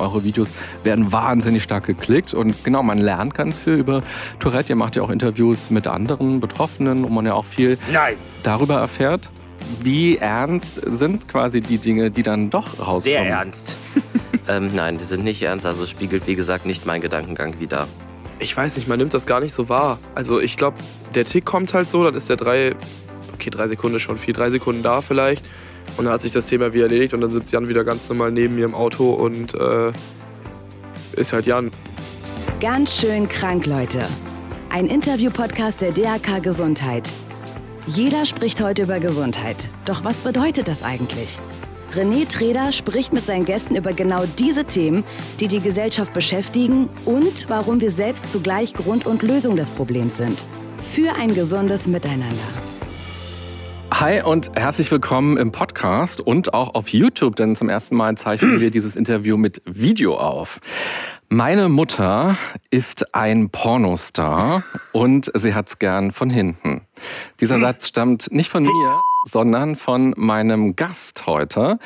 eure Videos werden wahnsinnig stark geklickt. Und genau, man lernt ganz viel über Tourette. Ihr macht ja auch Interviews mit anderen Betroffenen, wo man ja auch viel Nein. darüber erfährt. Wie ernst sind quasi die Dinge, die dann doch rauskommen? Sehr ernst. Ähm, nein, die sind nicht ernst. Also es spiegelt, wie gesagt, nicht meinen Gedankengang wider. Ich weiß nicht, man nimmt das gar nicht so wahr. Also ich glaube, der Tick kommt halt so, dann ist der drei, okay, drei Sekunden schon viel, drei Sekunden da vielleicht. Und dann hat sich das Thema wieder erledigt und dann sitzt Jan wieder ganz normal neben mir im Auto und äh, ist halt Jan. Ganz schön krank, Leute. Ein Interview-Podcast der DRK Gesundheit. Jeder spricht heute über Gesundheit. Doch was bedeutet das eigentlich? René Treder spricht mit seinen Gästen über genau diese Themen, die die Gesellschaft beschäftigen und warum wir selbst zugleich Grund und Lösung des Problems sind. Für ein gesundes Miteinander. Hi und herzlich willkommen im Podcast und auch auf YouTube, denn zum ersten Mal zeichnen wir dieses Interview mit Video auf. Meine Mutter ist ein Pornostar und sie hat's gern von hinten. Dieser Satz stammt nicht von mir, sondern von meinem Gast heute.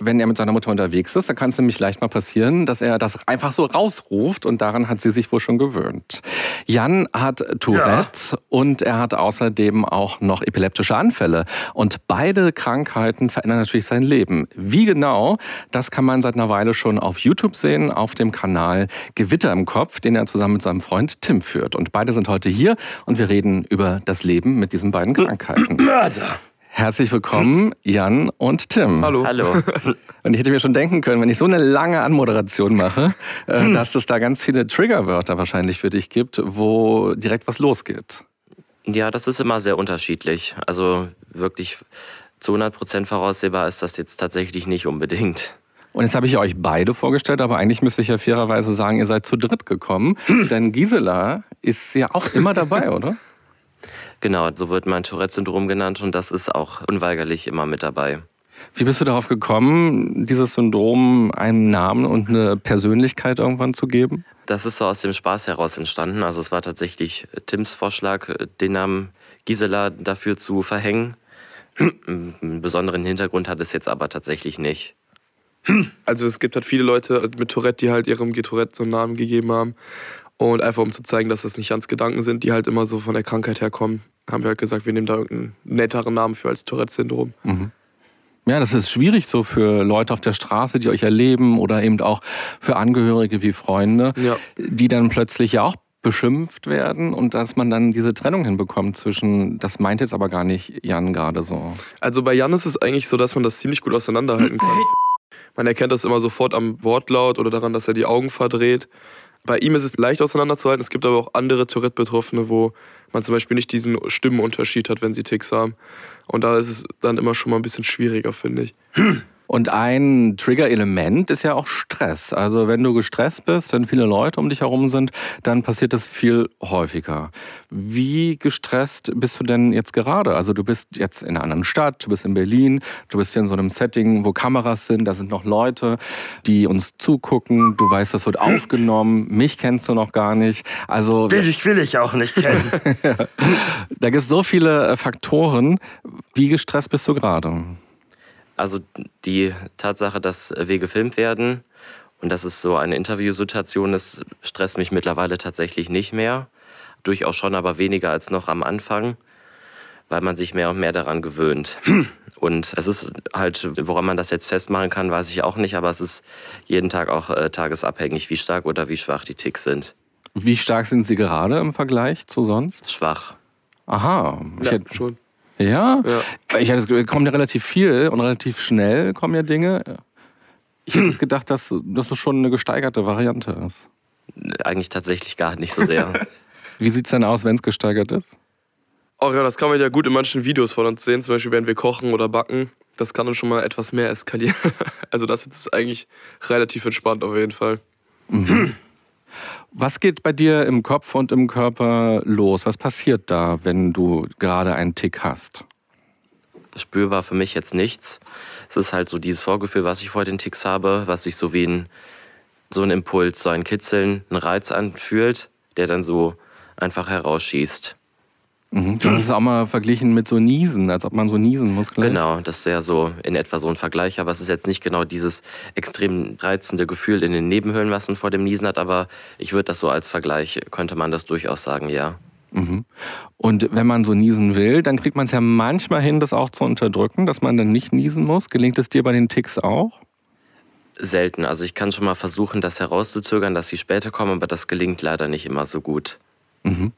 Wenn er mit seiner Mutter unterwegs ist, dann kann es nämlich leicht mal passieren, dass er das einfach so rausruft und daran hat sie sich wohl schon gewöhnt. Jan hat Tourette und er hat außerdem auch noch epileptische Anfälle und beide Krankheiten verändern natürlich sein Leben. Wie genau, das kann man seit einer Weile schon auf YouTube sehen, auf dem Kanal Gewitter im Kopf, den er zusammen mit seinem Freund Tim führt. Und beide sind heute hier und wir reden über das Leben mit diesen beiden Krankheiten. Mörder. Herzlich willkommen, Jan und Tim. Hallo. Hallo. Und ich hätte mir schon denken können, wenn ich so eine lange Anmoderation mache, äh, dass es da ganz viele Triggerwörter wahrscheinlich für dich gibt, wo direkt was losgeht. Ja, das ist immer sehr unterschiedlich. Also wirklich zu 100 Prozent voraussehbar ist das jetzt tatsächlich nicht unbedingt. Und jetzt habe ich euch beide vorgestellt, aber eigentlich müsste ich ja fairerweise sagen, ihr seid zu dritt gekommen. Denn Gisela ist ja auch immer dabei, oder? Genau, so wird mein Tourette-Syndrom genannt und das ist auch unweigerlich immer mit dabei. Wie bist du darauf gekommen, dieses Syndrom einen Namen und eine Persönlichkeit irgendwann zu geben? Das ist so aus dem Spaß heraus entstanden. Also es war tatsächlich Tims Vorschlag, den Namen Gisela dafür zu verhängen. Einen besonderen Hintergrund hat es jetzt aber tatsächlich nicht. Also es gibt halt viele Leute mit Tourette, die halt ihrem Tourette so einen Namen gegeben haben. Und einfach um zu zeigen, dass das nicht ganz Gedanken sind, die halt immer so von der Krankheit herkommen, haben wir halt gesagt, wir nehmen da irgendeinen netteren Namen für als Tourette-Syndrom. Ja, das ist schwierig so für Leute auf der Straße, die euch erleben oder eben auch für Angehörige wie Freunde, Ja. die dann plötzlich ja auch beschimpft werden und dass man dann diese Trennung hinbekommt zwischen, das meint jetzt aber gar nicht Jan gerade so. Also bei Jan ist es eigentlich so, dass man das ziemlich gut auseinanderhalten kann. Man erkennt das immer sofort am Wortlaut oder daran, dass er die Augen verdreht. Bei ihm ist es leicht auseinanderzuhalten. Es gibt aber auch andere Tourette-Betroffene, wo man zum Beispiel nicht diesen Stimmenunterschied hat, wenn sie Ticks haben. Und da ist es dann immer schon mal ein bisschen schwieriger, finde ich. Und ein Trigger-Element ist ja auch Stress. Also wenn du gestresst bist, wenn viele Leute um dich herum sind, dann passiert das viel häufiger. Wie gestresst bist du denn jetzt gerade? Also du bist jetzt in einer anderen Stadt, du bist in Berlin, du bist hier in so einem Setting, wo Kameras sind, da sind noch Leute, die uns zugucken. Du weißt, das wird aufgenommen. Mich kennst du noch gar nicht. Also Den ich will ich auch nicht kennen. da gibt es so viele äh, Faktoren. Wie gestresst bist du gerade? Also die Tatsache, dass wir gefilmt werden und dass es so eine Interviewsituation ist, stresst mich mittlerweile tatsächlich nicht mehr. Durchaus schon, aber weniger als noch am Anfang, weil man sich mehr und mehr daran gewöhnt. Und es ist halt, woran man das jetzt festmachen kann, weiß ich auch nicht, aber es ist jeden Tag auch äh, tagesabhängig, wie stark oder wie schwach die Ticks sind. Wie stark sind sie gerade im Vergleich zu sonst? Schwach. Aha. Ich Ja, hätte, schon. Ja? Ja. Ich das Gefühl, kommen ja relativ viel und relativ schnell kommen ja Dinge. Ich hätte jetzt gedacht, dass, dass es schon eine gesteigerte Variante ist. Eigentlich tatsächlich gar nicht so sehr. Wie sieht es denn aus, wenn es gesteigert ist? Auch ja, das kann man ja gut in manchen Videos von uns sehen, zum Beispiel wenn wir kochen oder backen. Das kann dann schon mal etwas mehr eskalieren. Also das jetzt ist eigentlich relativ entspannt auf jeden Fall. Was geht bei dir im Kopf und im Körper los? Was passiert da, wenn du gerade einen Tick hast? spürbar für mich jetzt nichts. Es ist halt so dieses Vorgefühl, was ich vor den Ticks habe, was sich so wie ein, so ein Impuls, so ein Kitzeln, ein Reiz anfühlt, der dann so einfach herausschießt. Mhm. Du hast es auch mal verglichen mit so Niesen, als ob man so niesen muss. Gleich. Genau, das wäre so in etwa so ein Vergleich. Aber es ist jetzt nicht genau dieses extrem reizende Gefühl in den Nebenhöhlen, was man vor dem Niesen hat. Aber ich würde das so als Vergleich, könnte man das durchaus sagen, ja. Mhm. Und wenn man so niesen will, dann kriegt man es ja manchmal hin, das auch zu unterdrücken, dass man dann nicht niesen muss. Gelingt es dir bei den Ticks auch? Selten. Also ich kann schon mal versuchen, das herauszuzögern, dass sie später kommen, aber das gelingt leider nicht immer so gut. Mhm.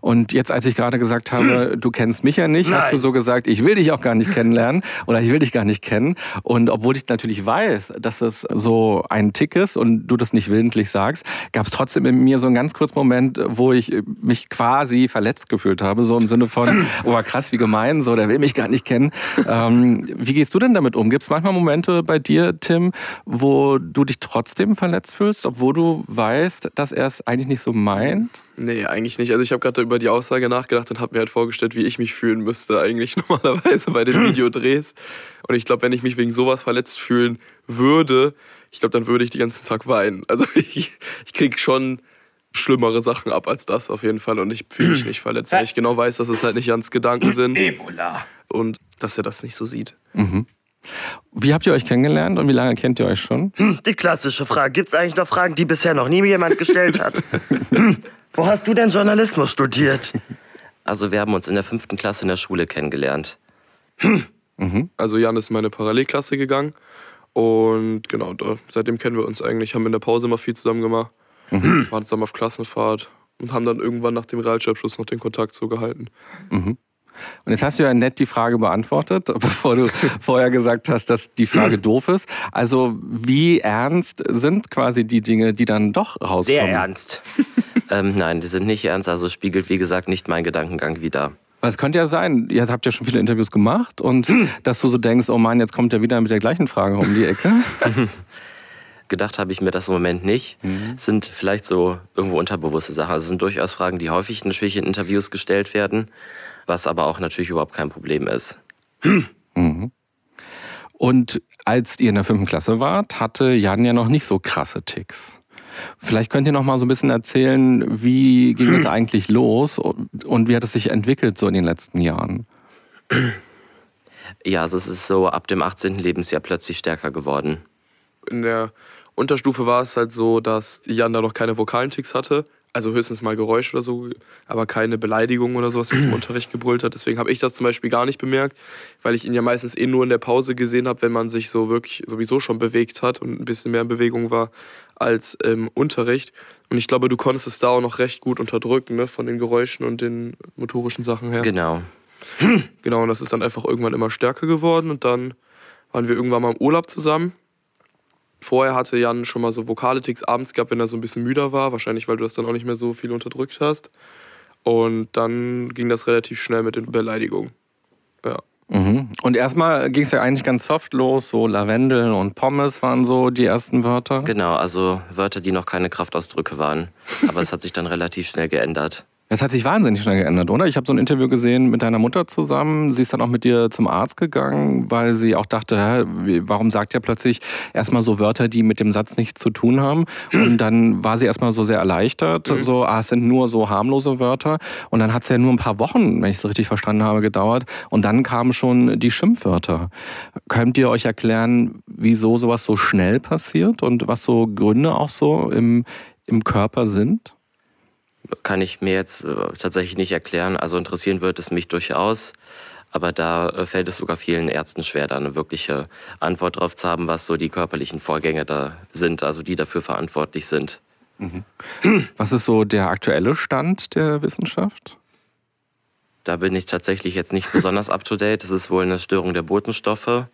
Und jetzt, als ich gerade gesagt habe, du kennst mich ja nicht, Nein. hast du so gesagt, ich will dich auch gar nicht kennenlernen oder ich will dich gar nicht kennen. Und obwohl ich natürlich weiß, dass es so ein Tick ist und du das nicht willentlich sagst, gab es trotzdem in mir so einen ganz kurzen Moment, wo ich mich quasi verletzt gefühlt habe. So im Sinne von, oh krass, wie gemein, so, der will mich gar nicht kennen. Ähm, wie gehst du denn damit um? Gibt es manchmal Momente bei dir, Tim, wo du dich trotzdem verletzt fühlst, obwohl du weißt, dass er es eigentlich nicht so meint? Nee, eigentlich nicht. Also ich habe gerade über die Aussage nachgedacht und habe mir halt vorgestellt, wie ich mich fühlen müsste eigentlich normalerweise bei den Videodrehs. Und ich glaube, wenn ich mich wegen sowas verletzt fühlen würde, ich glaube, dann würde ich den ganzen Tag weinen. Also ich, ich kriege schon schlimmere Sachen ab als das auf jeden Fall und ich fühle mich nicht verletzt, weil ich genau weiß, dass es halt nicht Jans Gedanken sind. Ebola. Und dass er das nicht so sieht. Mhm. Wie habt ihr euch kennengelernt und wie lange kennt ihr euch schon? Die klassische Frage. Gibt es eigentlich noch Fragen, die bisher noch nie jemand gestellt hat? Wo hast du denn Journalismus studiert? Also wir haben uns in der fünften Klasse in der Schule kennengelernt. Hm. Mhm. Also Jan ist in meine Parallelklasse gegangen und genau, da, seitdem kennen wir uns eigentlich, haben in der Pause immer viel zusammen gemacht, mhm. waren zusammen auf Klassenfahrt und haben dann irgendwann nach dem Realschulabschluss noch den Kontakt so gehalten. Mhm. Und jetzt hast du ja nett die Frage beantwortet, bevor du vorher gesagt hast, dass die Frage doof ist. Also wie ernst sind quasi die Dinge, die dann doch rauskommen? Sehr ernst. ähm, nein, die sind nicht ernst. Also spiegelt, wie gesagt, nicht meinen Gedankengang wider. Es könnte ja sein, ihr habt ja schon viele Interviews gemacht und dass du so denkst, oh Mann, jetzt kommt er wieder mit der gleichen Frage um die Ecke. Gedacht habe ich mir das im Moment nicht. Mhm. Sind vielleicht so irgendwo unterbewusste Sachen. Also sind durchaus Fragen, die häufig natürlich in Interviews gestellt werden was aber auch natürlich überhaupt kein Problem ist. Mhm. Und als ihr in der fünften Klasse wart, hatte Jan ja noch nicht so krasse Ticks. Vielleicht könnt ihr noch mal so ein bisschen erzählen, wie ging es eigentlich los und wie hat es sich entwickelt so in den letzten Jahren? Ja, also es ist so ab dem 18. Lebensjahr plötzlich stärker geworden. In der Unterstufe war es halt so, dass Jan da noch keine vokalen Ticks hatte. Also höchstens mal Geräusch oder so, aber keine Beleidigung oder sowas, was jetzt im Unterricht gebrüllt hat. Deswegen habe ich das zum Beispiel gar nicht bemerkt, weil ich ihn ja meistens eh nur in der Pause gesehen habe, wenn man sich so wirklich sowieso schon bewegt hat und ein bisschen mehr in Bewegung war als im Unterricht. Und ich glaube, du konntest es da auch noch recht gut unterdrücken, ne? von den Geräuschen und den motorischen Sachen her. Genau. Genau, und das ist dann einfach irgendwann immer stärker geworden und dann waren wir irgendwann mal im Urlaub zusammen Vorher hatte Jan schon mal so vokale Ticks abends gehabt, wenn er so ein bisschen müder war. Wahrscheinlich, weil du das dann auch nicht mehr so viel unterdrückt hast. Und dann ging das relativ schnell mit den Beleidigungen. Ja. Mhm. Und erstmal ging es ja eigentlich ganz soft los, so Lavendel und Pommes waren so die ersten Wörter. Genau, also Wörter, die noch keine Kraftausdrücke waren. Aber es hat sich dann relativ schnell geändert. Das hat sich wahnsinnig schnell geändert, oder? Ich habe so ein Interview gesehen mit deiner Mutter zusammen. Sie ist dann auch mit dir zum Arzt gegangen, weil sie auch dachte, hä, warum sagt er plötzlich erstmal so Wörter, die mit dem Satz nichts zu tun haben? Und dann war sie erstmal so sehr erleichtert, mhm. so, ah, es sind nur so harmlose Wörter. Und dann hat es ja nur ein paar Wochen, wenn ich es richtig verstanden habe, gedauert. Und dann kamen schon die Schimpfwörter. Könnt ihr euch erklären, wieso sowas so schnell passiert und was so Gründe auch so im, im Körper sind? Kann ich mir jetzt äh, tatsächlich nicht erklären. Also interessieren wird es mich durchaus. Aber da äh, fällt es sogar vielen Ärzten schwer, da eine wirkliche Antwort drauf zu haben, was so die körperlichen Vorgänge da sind, also die dafür verantwortlich sind. Mhm. Was ist so der aktuelle Stand der Wissenschaft? Da bin ich tatsächlich jetzt nicht besonders up to date. Das ist wohl eine Störung der Botenstoffe.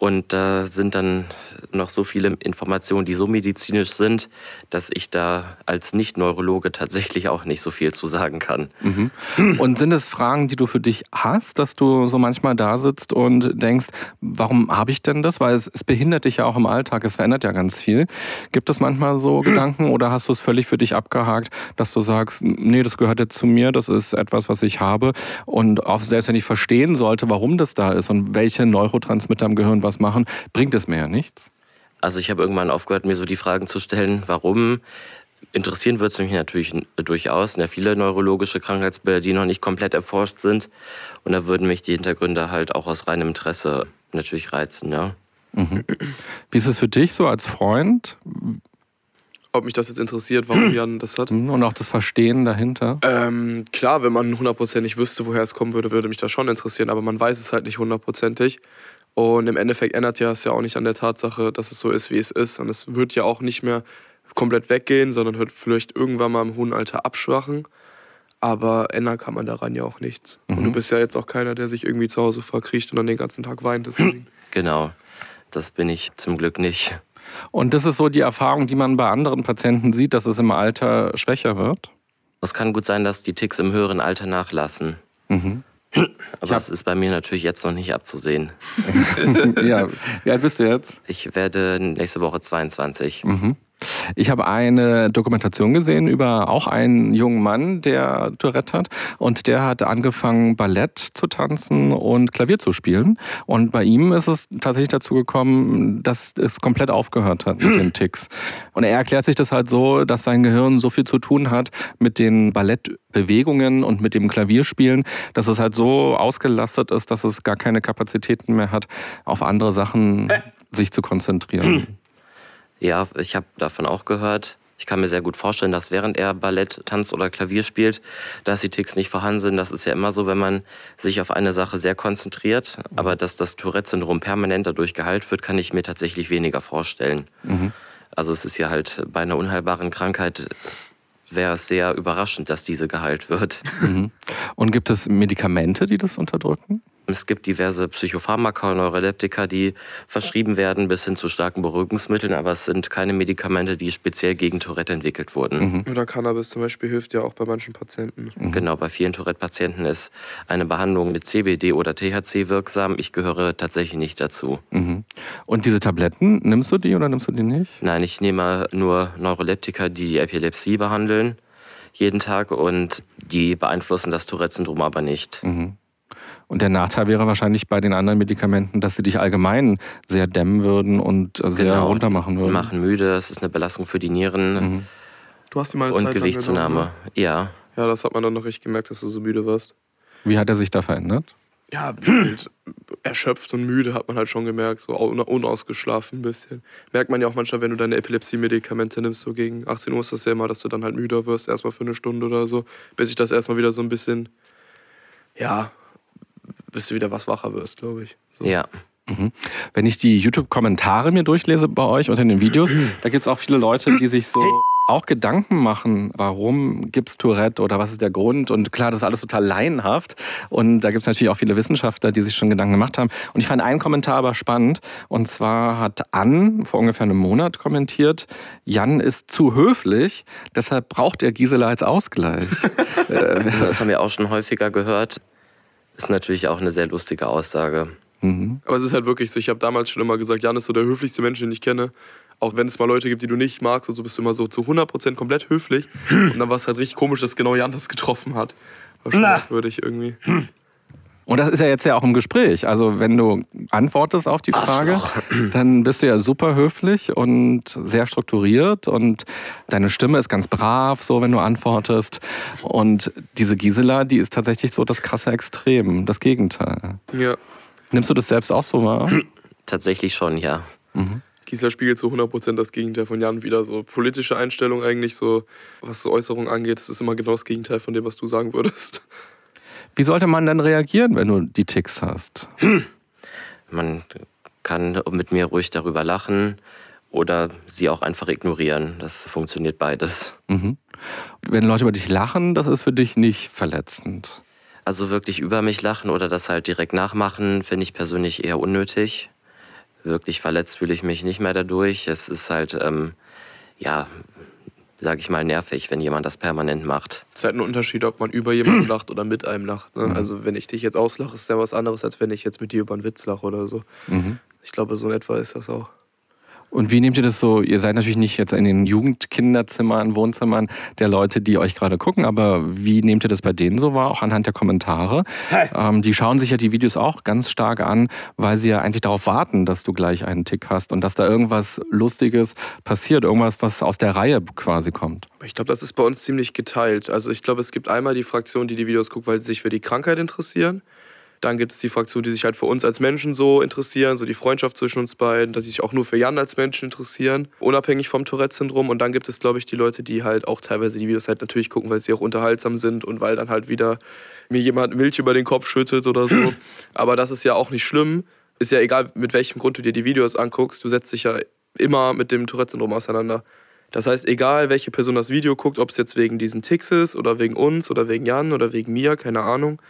Und da sind dann noch so viele Informationen, die so medizinisch sind, dass ich da als Nicht-Neurologe tatsächlich auch nicht so viel zu sagen kann. Mhm. Und sind es Fragen, die du für dich hast, dass du so manchmal da sitzt und denkst, warum habe ich denn das? Weil es, es, behindert dich ja auch im Alltag, es verändert ja ganz viel. Gibt es manchmal so Gedanken oder hast du es völlig für dich abgehakt, dass du sagst, nee, das gehört jetzt zu mir, das ist etwas, was ich habe und auch selbst wenn ich verstehen sollte, warum das da ist und welche Neurotransmitter im Gehirn was was machen, bringt es mir ja nichts. Also ich habe irgendwann aufgehört, mir so die Fragen zu stellen, warum interessieren wird es mich natürlich durchaus. Ja, viele neurologische Krankheitsbilder, die noch nicht komplett erforscht sind. Und da würden mich die Hintergründe halt auch aus reinem Interesse natürlich reizen, ja. Mhm. Wie ist es für dich so als Freund? Ob mich das jetzt interessiert, warum Jan das hat? Und auch das Verstehen dahinter? Ähm, klar, wenn man hundertprozentig wüsste, woher es kommen würde, würde mich das schon interessieren, aber man weiß es halt nicht hundertprozentig. Und im Endeffekt ändert ja es ja auch nicht an der Tatsache, dass es so ist, wie es ist. Und es wird ja auch nicht mehr komplett weggehen, sondern wird vielleicht irgendwann mal im hohen Alter abschwachen. Aber ändern kann man daran ja auch nichts. Mhm. Und du bist ja jetzt auch keiner, der sich irgendwie zu Hause verkriecht und dann den ganzen Tag weint. Deswegen. Genau, das bin ich zum Glück nicht. Und das ist so die Erfahrung, die man bei anderen Patienten sieht, dass es im Alter schwächer wird? Es kann gut sein, dass die Ticks im höheren Alter nachlassen. Mhm. Aber das ist bei mir natürlich jetzt noch nicht abzusehen. ja, wie alt bist du jetzt? Ich werde nächste Woche 22. Mhm. Ich habe eine Dokumentation gesehen über auch einen jungen Mann, der Tourette hat. Und der hat angefangen, Ballett zu tanzen und Klavier zu spielen. Und bei ihm ist es tatsächlich dazu gekommen, dass es komplett aufgehört hat mit den Ticks. Und er erklärt sich das halt so, dass sein Gehirn so viel zu tun hat mit den Ballettbewegungen und mit dem Klavierspielen, dass es halt so ausgelastet ist, dass es gar keine Kapazitäten mehr hat, auf andere Sachen sich zu konzentrieren. Ja, ich habe davon auch gehört. Ich kann mir sehr gut vorstellen, dass während er Ballett, Tanz oder Klavier spielt, dass die Ticks nicht vorhanden sind. Das ist ja immer so, wenn man sich auf eine Sache sehr konzentriert. Aber dass das Tourette-Syndrom permanent dadurch geheilt wird, kann ich mir tatsächlich weniger vorstellen. Mhm. Also es ist ja halt bei einer unheilbaren Krankheit wäre es sehr überraschend, dass diese geheilt wird. Mhm. Und gibt es Medikamente, die das unterdrücken? Es gibt diverse Psychopharmaka, Neuroleptika, die verschrieben werden, bis hin zu starken Beruhigungsmitteln, aber es sind keine Medikamente, die speziell gegen Tourette entwickelt wurden. Mhm. Oder Cannabis zum Beispiel hilft ja auch bei manchen Patienten. Mhm. Genau, bei vielen Tourette-Patienten ist eine Behandlung mit CBD oder THC wirksam. Ich gehöre tatsächlich nicht dazu. Mhm. Und diese Tabletten, nimmst du die oder nimmst du die nicht? Nein, ich nehme nur Neuroleptika, die die Epilepsie behandeln jeden Tag und die beeinflussen das Tourette-Syndrom aber nicht. Mhm. Und der Nachteil wäre wahrscheinlich bei den anderen Medikamenten, dass sie dich allgemein sehr dämmen würden und sehr genau, runter machen würden. machen müde, es ist eine Belastung für die Nieren. Mhm. Du hast die mal eine Und Zeit Gewichtszunahme, genommen, ne? ja. Ja, das hat man dann noch richtig gemerkt, dass du so müde warst. Wie hat er sich da verändert? Ja, halt erschöpft und müde hat man halt schon gemerkt, so unausgeschlafen ein bisschen. Merkt man ja auch manchmal, wenn du deine Epilepsie-Medikamente nimmst, so gegen 18 Uhr ist das ja immer, dass du dann halt müder wirst, erstmal für eine Stunde oder so, bis sich das erstmal wieder so ein bisschen, ja, bis du wieder was wacher wirst, glaube ich. So. Ja. Mhm. Wenn ich die YouTube-Kommentare mir durchlese bei euch unter den Videos, da gibt es auch viele Leute, die sich so auch Gedanken machen, warum gibt es Tourette oder was ist der Grund. Und klar, das ist alles total laienhaft. Und da gibt es natürlich auch viele Wissenschaftler, die sich schon Gedanken gemacht haben. Und ich fand einen Kommentar aber spannend. Und zwar hat Ann vor ungefähr einem Monat kommentiert, Jan ist zu höflich, deshalb braucht er Gisela als Ausgleich. das haben wir auch schon häufiger gehört ist natürlich auch eine sehr lustige Aussage. Mhm. Aber es ist halt wirklich so, ich habe damals schon immer gesagt, Jan ist so der höflichste Mensch, den ich kenne. Auch wenn es mal Leute gibt, die du nicht magst, und so bist du immer so zu 100% komplett höflich. Und dann war es halt richtig komisch, dass genau Jan das getroffen hat. War schon merkwürdig irgendwie. Und das ist ja jetzt ja auch im Gespräch. Also wenn du antwortest auf die Frage, dann bist du ja super höflich und sehr strukturiert und deine Stimme ist ganz brav, so wenn du antwortest. Und diese Gisela, die ist tatsächlich so das krasse Extrem, das Gegenteil. Ja. Nimmst du das selbst auch so wahr? Tatsächlich schon, ja. Mhm. Gisela spiegelt so 100% das Gegenteil von Jan wieder. So politische Einstellung eigentlich, so was so Äußerungen angeht, das ist immer genau das Gegenteil von dem, was du sagen würdest. Wie sollte man dann reagieren, wenn du die Ticks hast? Man kann mit mir ruhig darüber lachen oder sie auch einfach ignorieren. Das funktioniert beides. Mhm. Wenn Leute über dich lachen, das ist für dich nicht verletzend. Also wirklich über mich lachen oder das halt direkt nachmachen, finde ich persönlich eher unnötig. Wirklich verletzt fühle ich mich nicht mehr dadurch. Es ist halt, ähm, ja, sage ich mal, nervig, wenn jemand das permanent macht. Es ist halt ein Unterschied, ob man über jemanden lacht oder mit einem lacht. Ne? Mhm. Also wenn ich dich jetzt auslache, ist ja was anderes, als wenn ich jetzt mit dir über einen Witz lache oder so. Mhm. Ich glaube, so in etwa ist das auch. Und wie nehmt ihr das so? Ihr seid natürlich nicht jetzt in den Jugendkinderzimmern, Wohnzimmern der Leute, die euch gerade gucken, aber wie nehmt ihr das bei denen so wahr, auch anhand der Kommentare? Ähm, die schauen sich ja die Videos auch ganz stark an, weil sie ja eigentlich darauf warten, dass du gleich einen Tick hast und dass da irgendwas Lustiges passiert, irgendwas, was aus der Reihe quasi kommt. Ich glaube, das ist bei uns ziemlich geteilt. Also ich glaube, es gibt einmal die Fraktion, die die Videos guckt, weil sie sich für die Krankheit interessieren. Dann gibt es die Fraktion, die sich halt für uns als Menschen so interessieren, so die Freundschaft zwischen uns beiden, dass sie sich auch nur für Jan als Menschen interessieren, unabhängig vom Tourette-Syndrom. Und dann gibt es, glaube ich, die Leute, die halt auch teilweise die Videos halt natürlich gucken, weil sie auch unterhaltsam sind und weil dann halt wieder mir jemand Milch über den Kopf schüttet oder so. Aber das ist ja auch nicht schlimm. Ist ja egal, mit welchem Grund du dir die Videos anguckst, du setzt dich ja immer mit dem Tourette-Syndrom auseinander. Das heißt, egal welche Person das Video guckt, ob es jetzt wegen diesen Ticks ist oder wegen uns oder wegen Jan oder wegen mir, keine Ahnung,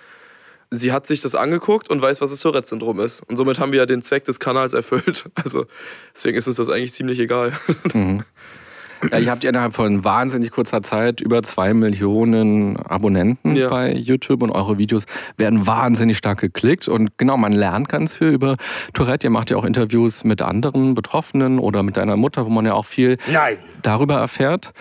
sie hat sich das angeguckt und weiß, was das Tourette-Syndrom ist. Und somit haben wir ja den Zweck des Kanals erfüllt. Also deswegen ist uns das eigentlich ziemlich egal. Mhm. Ja, ihr habt innerhalb von wahnsinnig kurzer Zeit über zwei Millionen Abonnenten Ja. bei YouTube und eure Videos werden wahnsinnig stark geklickt. Und genau, man lernt ganz viel über Tourette. Ihr macht ja auch Interviews mit anderen Betroffenen oder mit deiner Mutter, wo man ja auch viel Nein. darüber erfährt.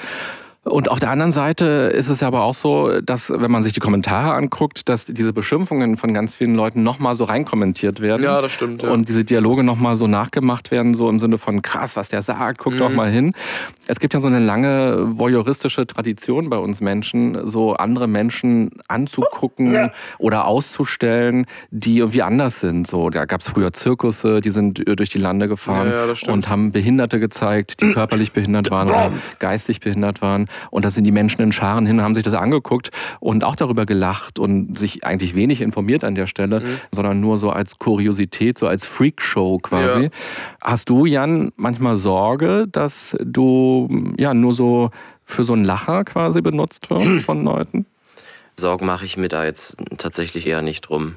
Und auf der anderen Seite ist es ja aber auch so, dass, wenn man sich die Kommentare anguckt, dass diese Beschimpfungen von ganz vielen Leuten nochmal so reinkommentiert werden. Ja, das stimmt, ja. Und diese Dialoge nochmal so nachgemacht werden, so im Sinne von krass, was der sagt, guck Mhm. doch mal hin. Es gibt ja so eine lange voyeuristische Tradition bei uns Menschen, so andere Menschen anzugucken oder auszustellen, die irgendwie anders sind. So, da gab es früher Zirkusse, die sind durch die Lande gefahren Ja, ja, und haben Behinderte gezeigt, die körperlich behindert waren oder geistig behindert waren. Und da sind die Menschen in Scharen hin, haben sich das angeguckt und auch darüber gelacht und sich eigentlich wenig informiert an der Stelle, sondern nur so als Kuriosität, so als Freakshow quasi. Ja. Hast du, Jan, manchmal Sorge, dass du ja nur so für so einen Lacher quasi benutzt wirst von Leuten? Sorgen mache ich mir da jetzt tatsächlich eher nicht drum.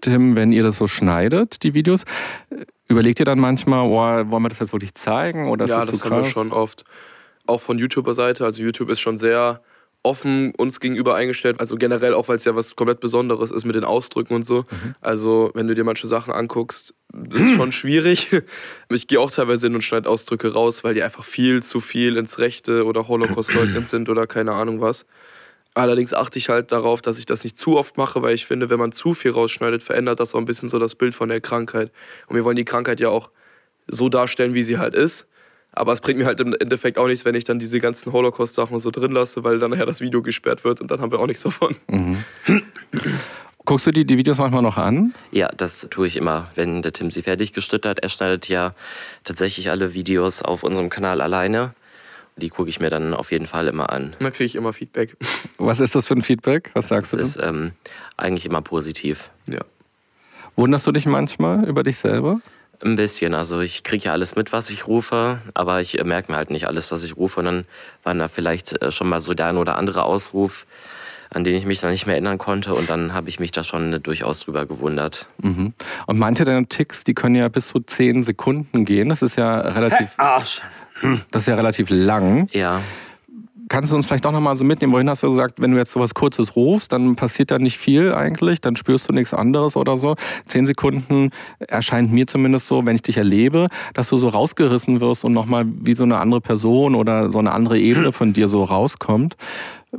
Tim, wenn ihr das so schneidet, die Videos, überlegt ihr dann manchmal, oh, wollen wir das jetzt wirklich zeigen oder ist ja, das, das zu haben wir krass? schon oft. Auch von YouTuber-Seite. Also YouTube ist schon sehr offen uns gegenüber eingestellt. Also generell auch, weil es ja was komplett Besonderes ist mit den Ausdrücken und so. Mhm. Also wenn du dir manche Sachen anguckst, das ist schon schwierig. Ich gehe auch teilweise hin und schneide Ausdrücke raus, weil die einfach viel zu viel ins Rechte oder Holocaust-leugnend sind oder keine Ahnung was. Allerdings achte ich halt darauf, dass ich das nicht zu oft mache, weil ich finde, wenn man zu viel rausschneidet, verändert das auch ein bisschen so das Bild von der Krankheit. Und wir wollen die Krankheit ja auch so darstellen, wie sie halt ist. Aber es bringt mir halt im Endeffekt auch nichts, wenn ich dann diese ganzen Holocaust-Sachen so drin lasse, weil dann nachher das Video gesperrt wird und dann haben wir auch nichts davon. Guckst du die, die Videos manchmal noch an? Ja, das tue ich immer, wenn der Tim sie fertig geschnitten hat. Er schneidet ja tatsächlich alle Videos auf unserem Kanal alleine. Die gucke ich mir dann auf jeden Fall immer an. Dann kriege ich immer Feedback. Was ist das für ein Feedback? Was sagst du? Das ist ähm, eigentlich immer positiv. Ja. Wunderst du dich manchmal über dich selber? Ein bisschen. Also ich kriege ja alles mit, was ich rufe, aber ich äh, merke mir halt nicht alles, was ich rufe. Und dann war da vielleicht äh, schon mal so der ein oder andere Ausruf, an den ich mich dann nicht mehr erinnern konnte. Und dann habe ich mich da schon äh, durchaus drüber gewundert. Mhm. Und manche deiner Ticks, die können ja bis zu 10 Sekunden gehen. Das ist ja relativ, Arsch. das ist ja relativ lang. Ja, Kannst du uns vielleicht auch nochmal so mitnehmen? Wohin hast du gesagt, wenn du jetzt sowas Kurzes rufst, dann passiert da nicht viel eigentlich, dann spürst du nichts anderes oder so. Zehn Sekunden erscheint mir zumindest so, wenn ich dich erlebe, dass du so rausgerissen wirst und nochmal wie so eine andere Person oder so eine andere Ebene von dir so rauskommt.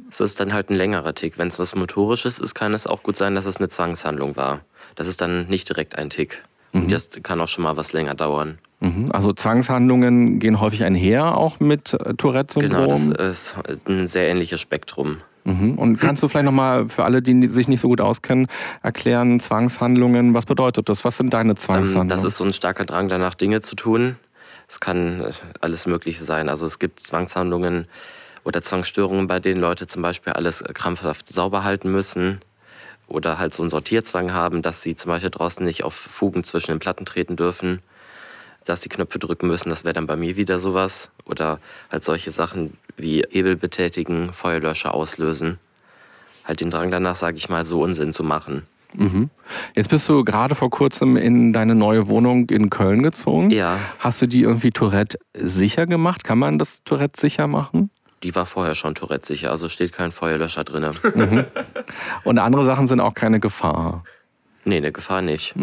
es ist dann halt ein längerer Tick. Wenn es was Motorisches ist, kann es auch gut sein, dass es eine Zwangshandlung war. Das ist dann nicht direkt ein Tick. Und das kann auch schon mal was länger dauern. Mhm. Also Zwangshandlungen gehen häufig einher, auch mit äh, Tourette-Syndrom. Genau, das ist ein sehr ähnliches Spektrum. Mhm. Und kannst du vielleicht nochmal für alle, die sich nicht so gut auskennen, erklären, Zwangshandlungen, was bedeutet das? Was sind deine Ähm, Zwangshandlungen? Das ist so ein starker Drang danach, Dinge zu tun. Es kann äh, alles Mögliche sein. Also es gibt Zwangshandlungen oder Zwangsstörungen, bei denen Leute zum Beispiel alles krampfhaft sauber halten müssen oder halt so einen Sortierzwang haben, dass sie zum Beispiel draußen nicht auf Fugen zwischen den Platten treten dürfen, dass sie Knöpfe drücken müssen. Das wäre dann bei mir wieder sowas. Oder halt solche Sachen wie Hebel betätigen, Feuerlöscher auslösen. Halt den Drang danach, sage ich mal, so Unsinn zu machen. Mhm. Jetzt bist du gerade vor kurzem in deine neue Wohnung in Köln gezogen. Ja. Hast du die irgendwie Tourette sicher gemacht? Kann man das Tourette sicher machen? Die war vorher schon Tourette sicher, also steht kein Feuerlöscher drin. Und andere Sachen sind auch keine Gefahr. Nee, eine Gefahr nicht.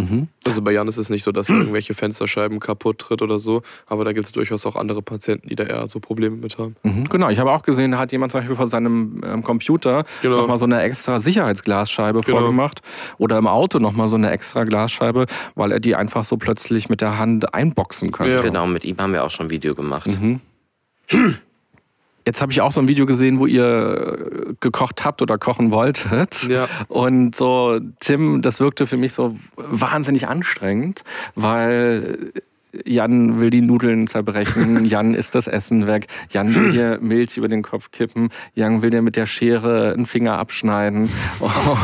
Also bei Jan ist es nicht so, dass er irgendwelche Fensterscheiben kaputt tritt oder so, aber da gibt es durchaus auch andere Patienten, die da eher so Probleme mit haben. Mhm, genau, ich habe auch gesehen, da hat jemand zum Beispiel vor seinem ähm, Computer Genau. nochmal so eine extra Sicherheitsglasscheibe Genau. vorgemacht. Oder im Auto nochmal so eine extra Glasscheibe, weil er die einfach so plötzlich mit der Hand einboxen könnte. Ja. Genau, mit ihm haben wir auch schon ein Video gemacht. Jetzt habe ich auch so ein Video gesehen, wo ihr gekocht habt oder kochen wolltet. Ja. Und so, Tim, das wirkte für mich so wahnsinnig anstrengend, weil Jan will die Nudeln zerbrechen, Jan isst das Essen weg, Jan will dir Milch über den Kopf kippen, Jan will dir mit der Schere einen Finger abschneiden.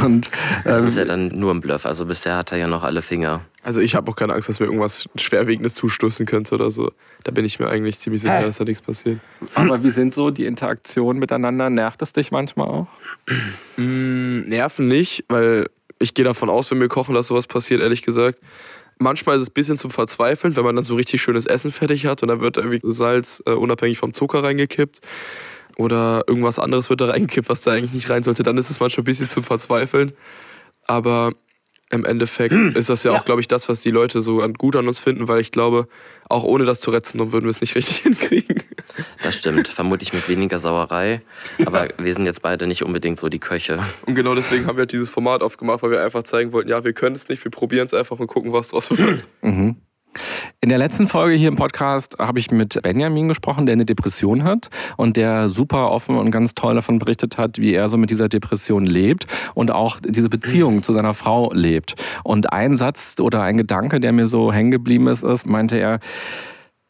Und Das ähm, ist ja dann nur ein Bluff. Also bisher hat er ja noch alle Finger. Also ich habe auch keine Angst, dass mir irgendwas Schwerwiegendes zustoßen könnte oder so. Da bin ich mir eigentlich ziemlich sicher, dass da nichts passiert. aber wie sind so die Interaktionen miteinander? Nervt es dich manchmal auch? Mm, Nerven nicht, weil ich gehe davon aus, wenn wir kochen, dass sowas passiert, ehrlich gesagt. Manchmal ist es ein bisschen zum Verzweifeln, wenn man dann so richtig schönes Essen fertig hat und dann wird irgendwie Salz äh, unabhängig vom Zucker reingekippt oder irgendwas anderes wird da reingekippt, was da eigentlich nicht rein sollte. Dann ist es manchmal ein bisschen zum Verzweifeln. Aber im Endeffekt ist das ja auch, glaube ich, das, was die Leute so gut an uns finden, weil ich glaube, auch ohne das Tourette-Syndrom würden wir es nicht richtig hinkriegen. Das stimmt. Vermutlich mit weniger Sauerei. Aber wir sind jetzt beide nicht unbedingt so die Köche. Und genau deswegen haben wir halt dieses Format aufgemacht, weil wir einfach zeigen wollten, ja, wir können es nicht, wir probieren es einfach und gucken, was draus wird. In der letzten Folge hier im Podcast habe ich mit Benjamin gesprochen, der eine Depression hat und der super offen und ganz toll davon berichtet hat, wie er so mit dieser Depression lebt und auch diese Beziehung zu seiner Frau lebt. Und ein Satz oder ein Gedanke, der mir so hängen geblieben ist, ist, meinte er,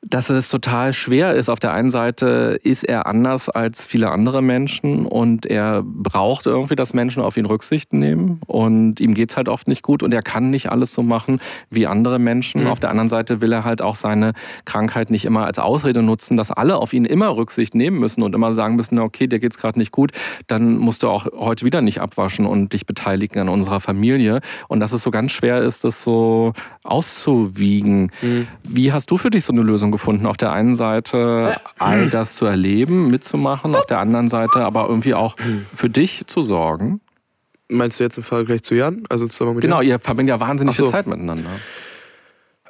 dass es total schwer ist. Auf der einen Seite ist er anders als viele andere Menschen und er braucht irgendwie, dass Menschen auf ihn Rücksicht nehmen und ihm geht's halt oft nicht gut und er kann nicht alles so machen wie andere Menschen. Auf der anderen Seite will er halt auch seine Krankheit nicht immer als Ausrede nutzen, dass alle auf ihn immer Rücksicht nehmen müssen und immer sagen müssen, okay, dir geht's gerade nicht gut, dann musst du auch heute wieder nicht abwaschen und dich beteiligen an unserer Familie. Und dass es so ganz schwer ist, das so auszuwiegen. Wie hast du für dich so eine Lösung gefunden? Auf der einen Seite all das zu erleben, mitzumachen, auf der anderen Seite aber irgendwie auch für dich zu sorgen. Meinst du jetzt im Vergleich zu Jan? Also zusammen mit Genau, Jan? ihr verbringt ja wahnsinnig so. viel Zeit miteinander.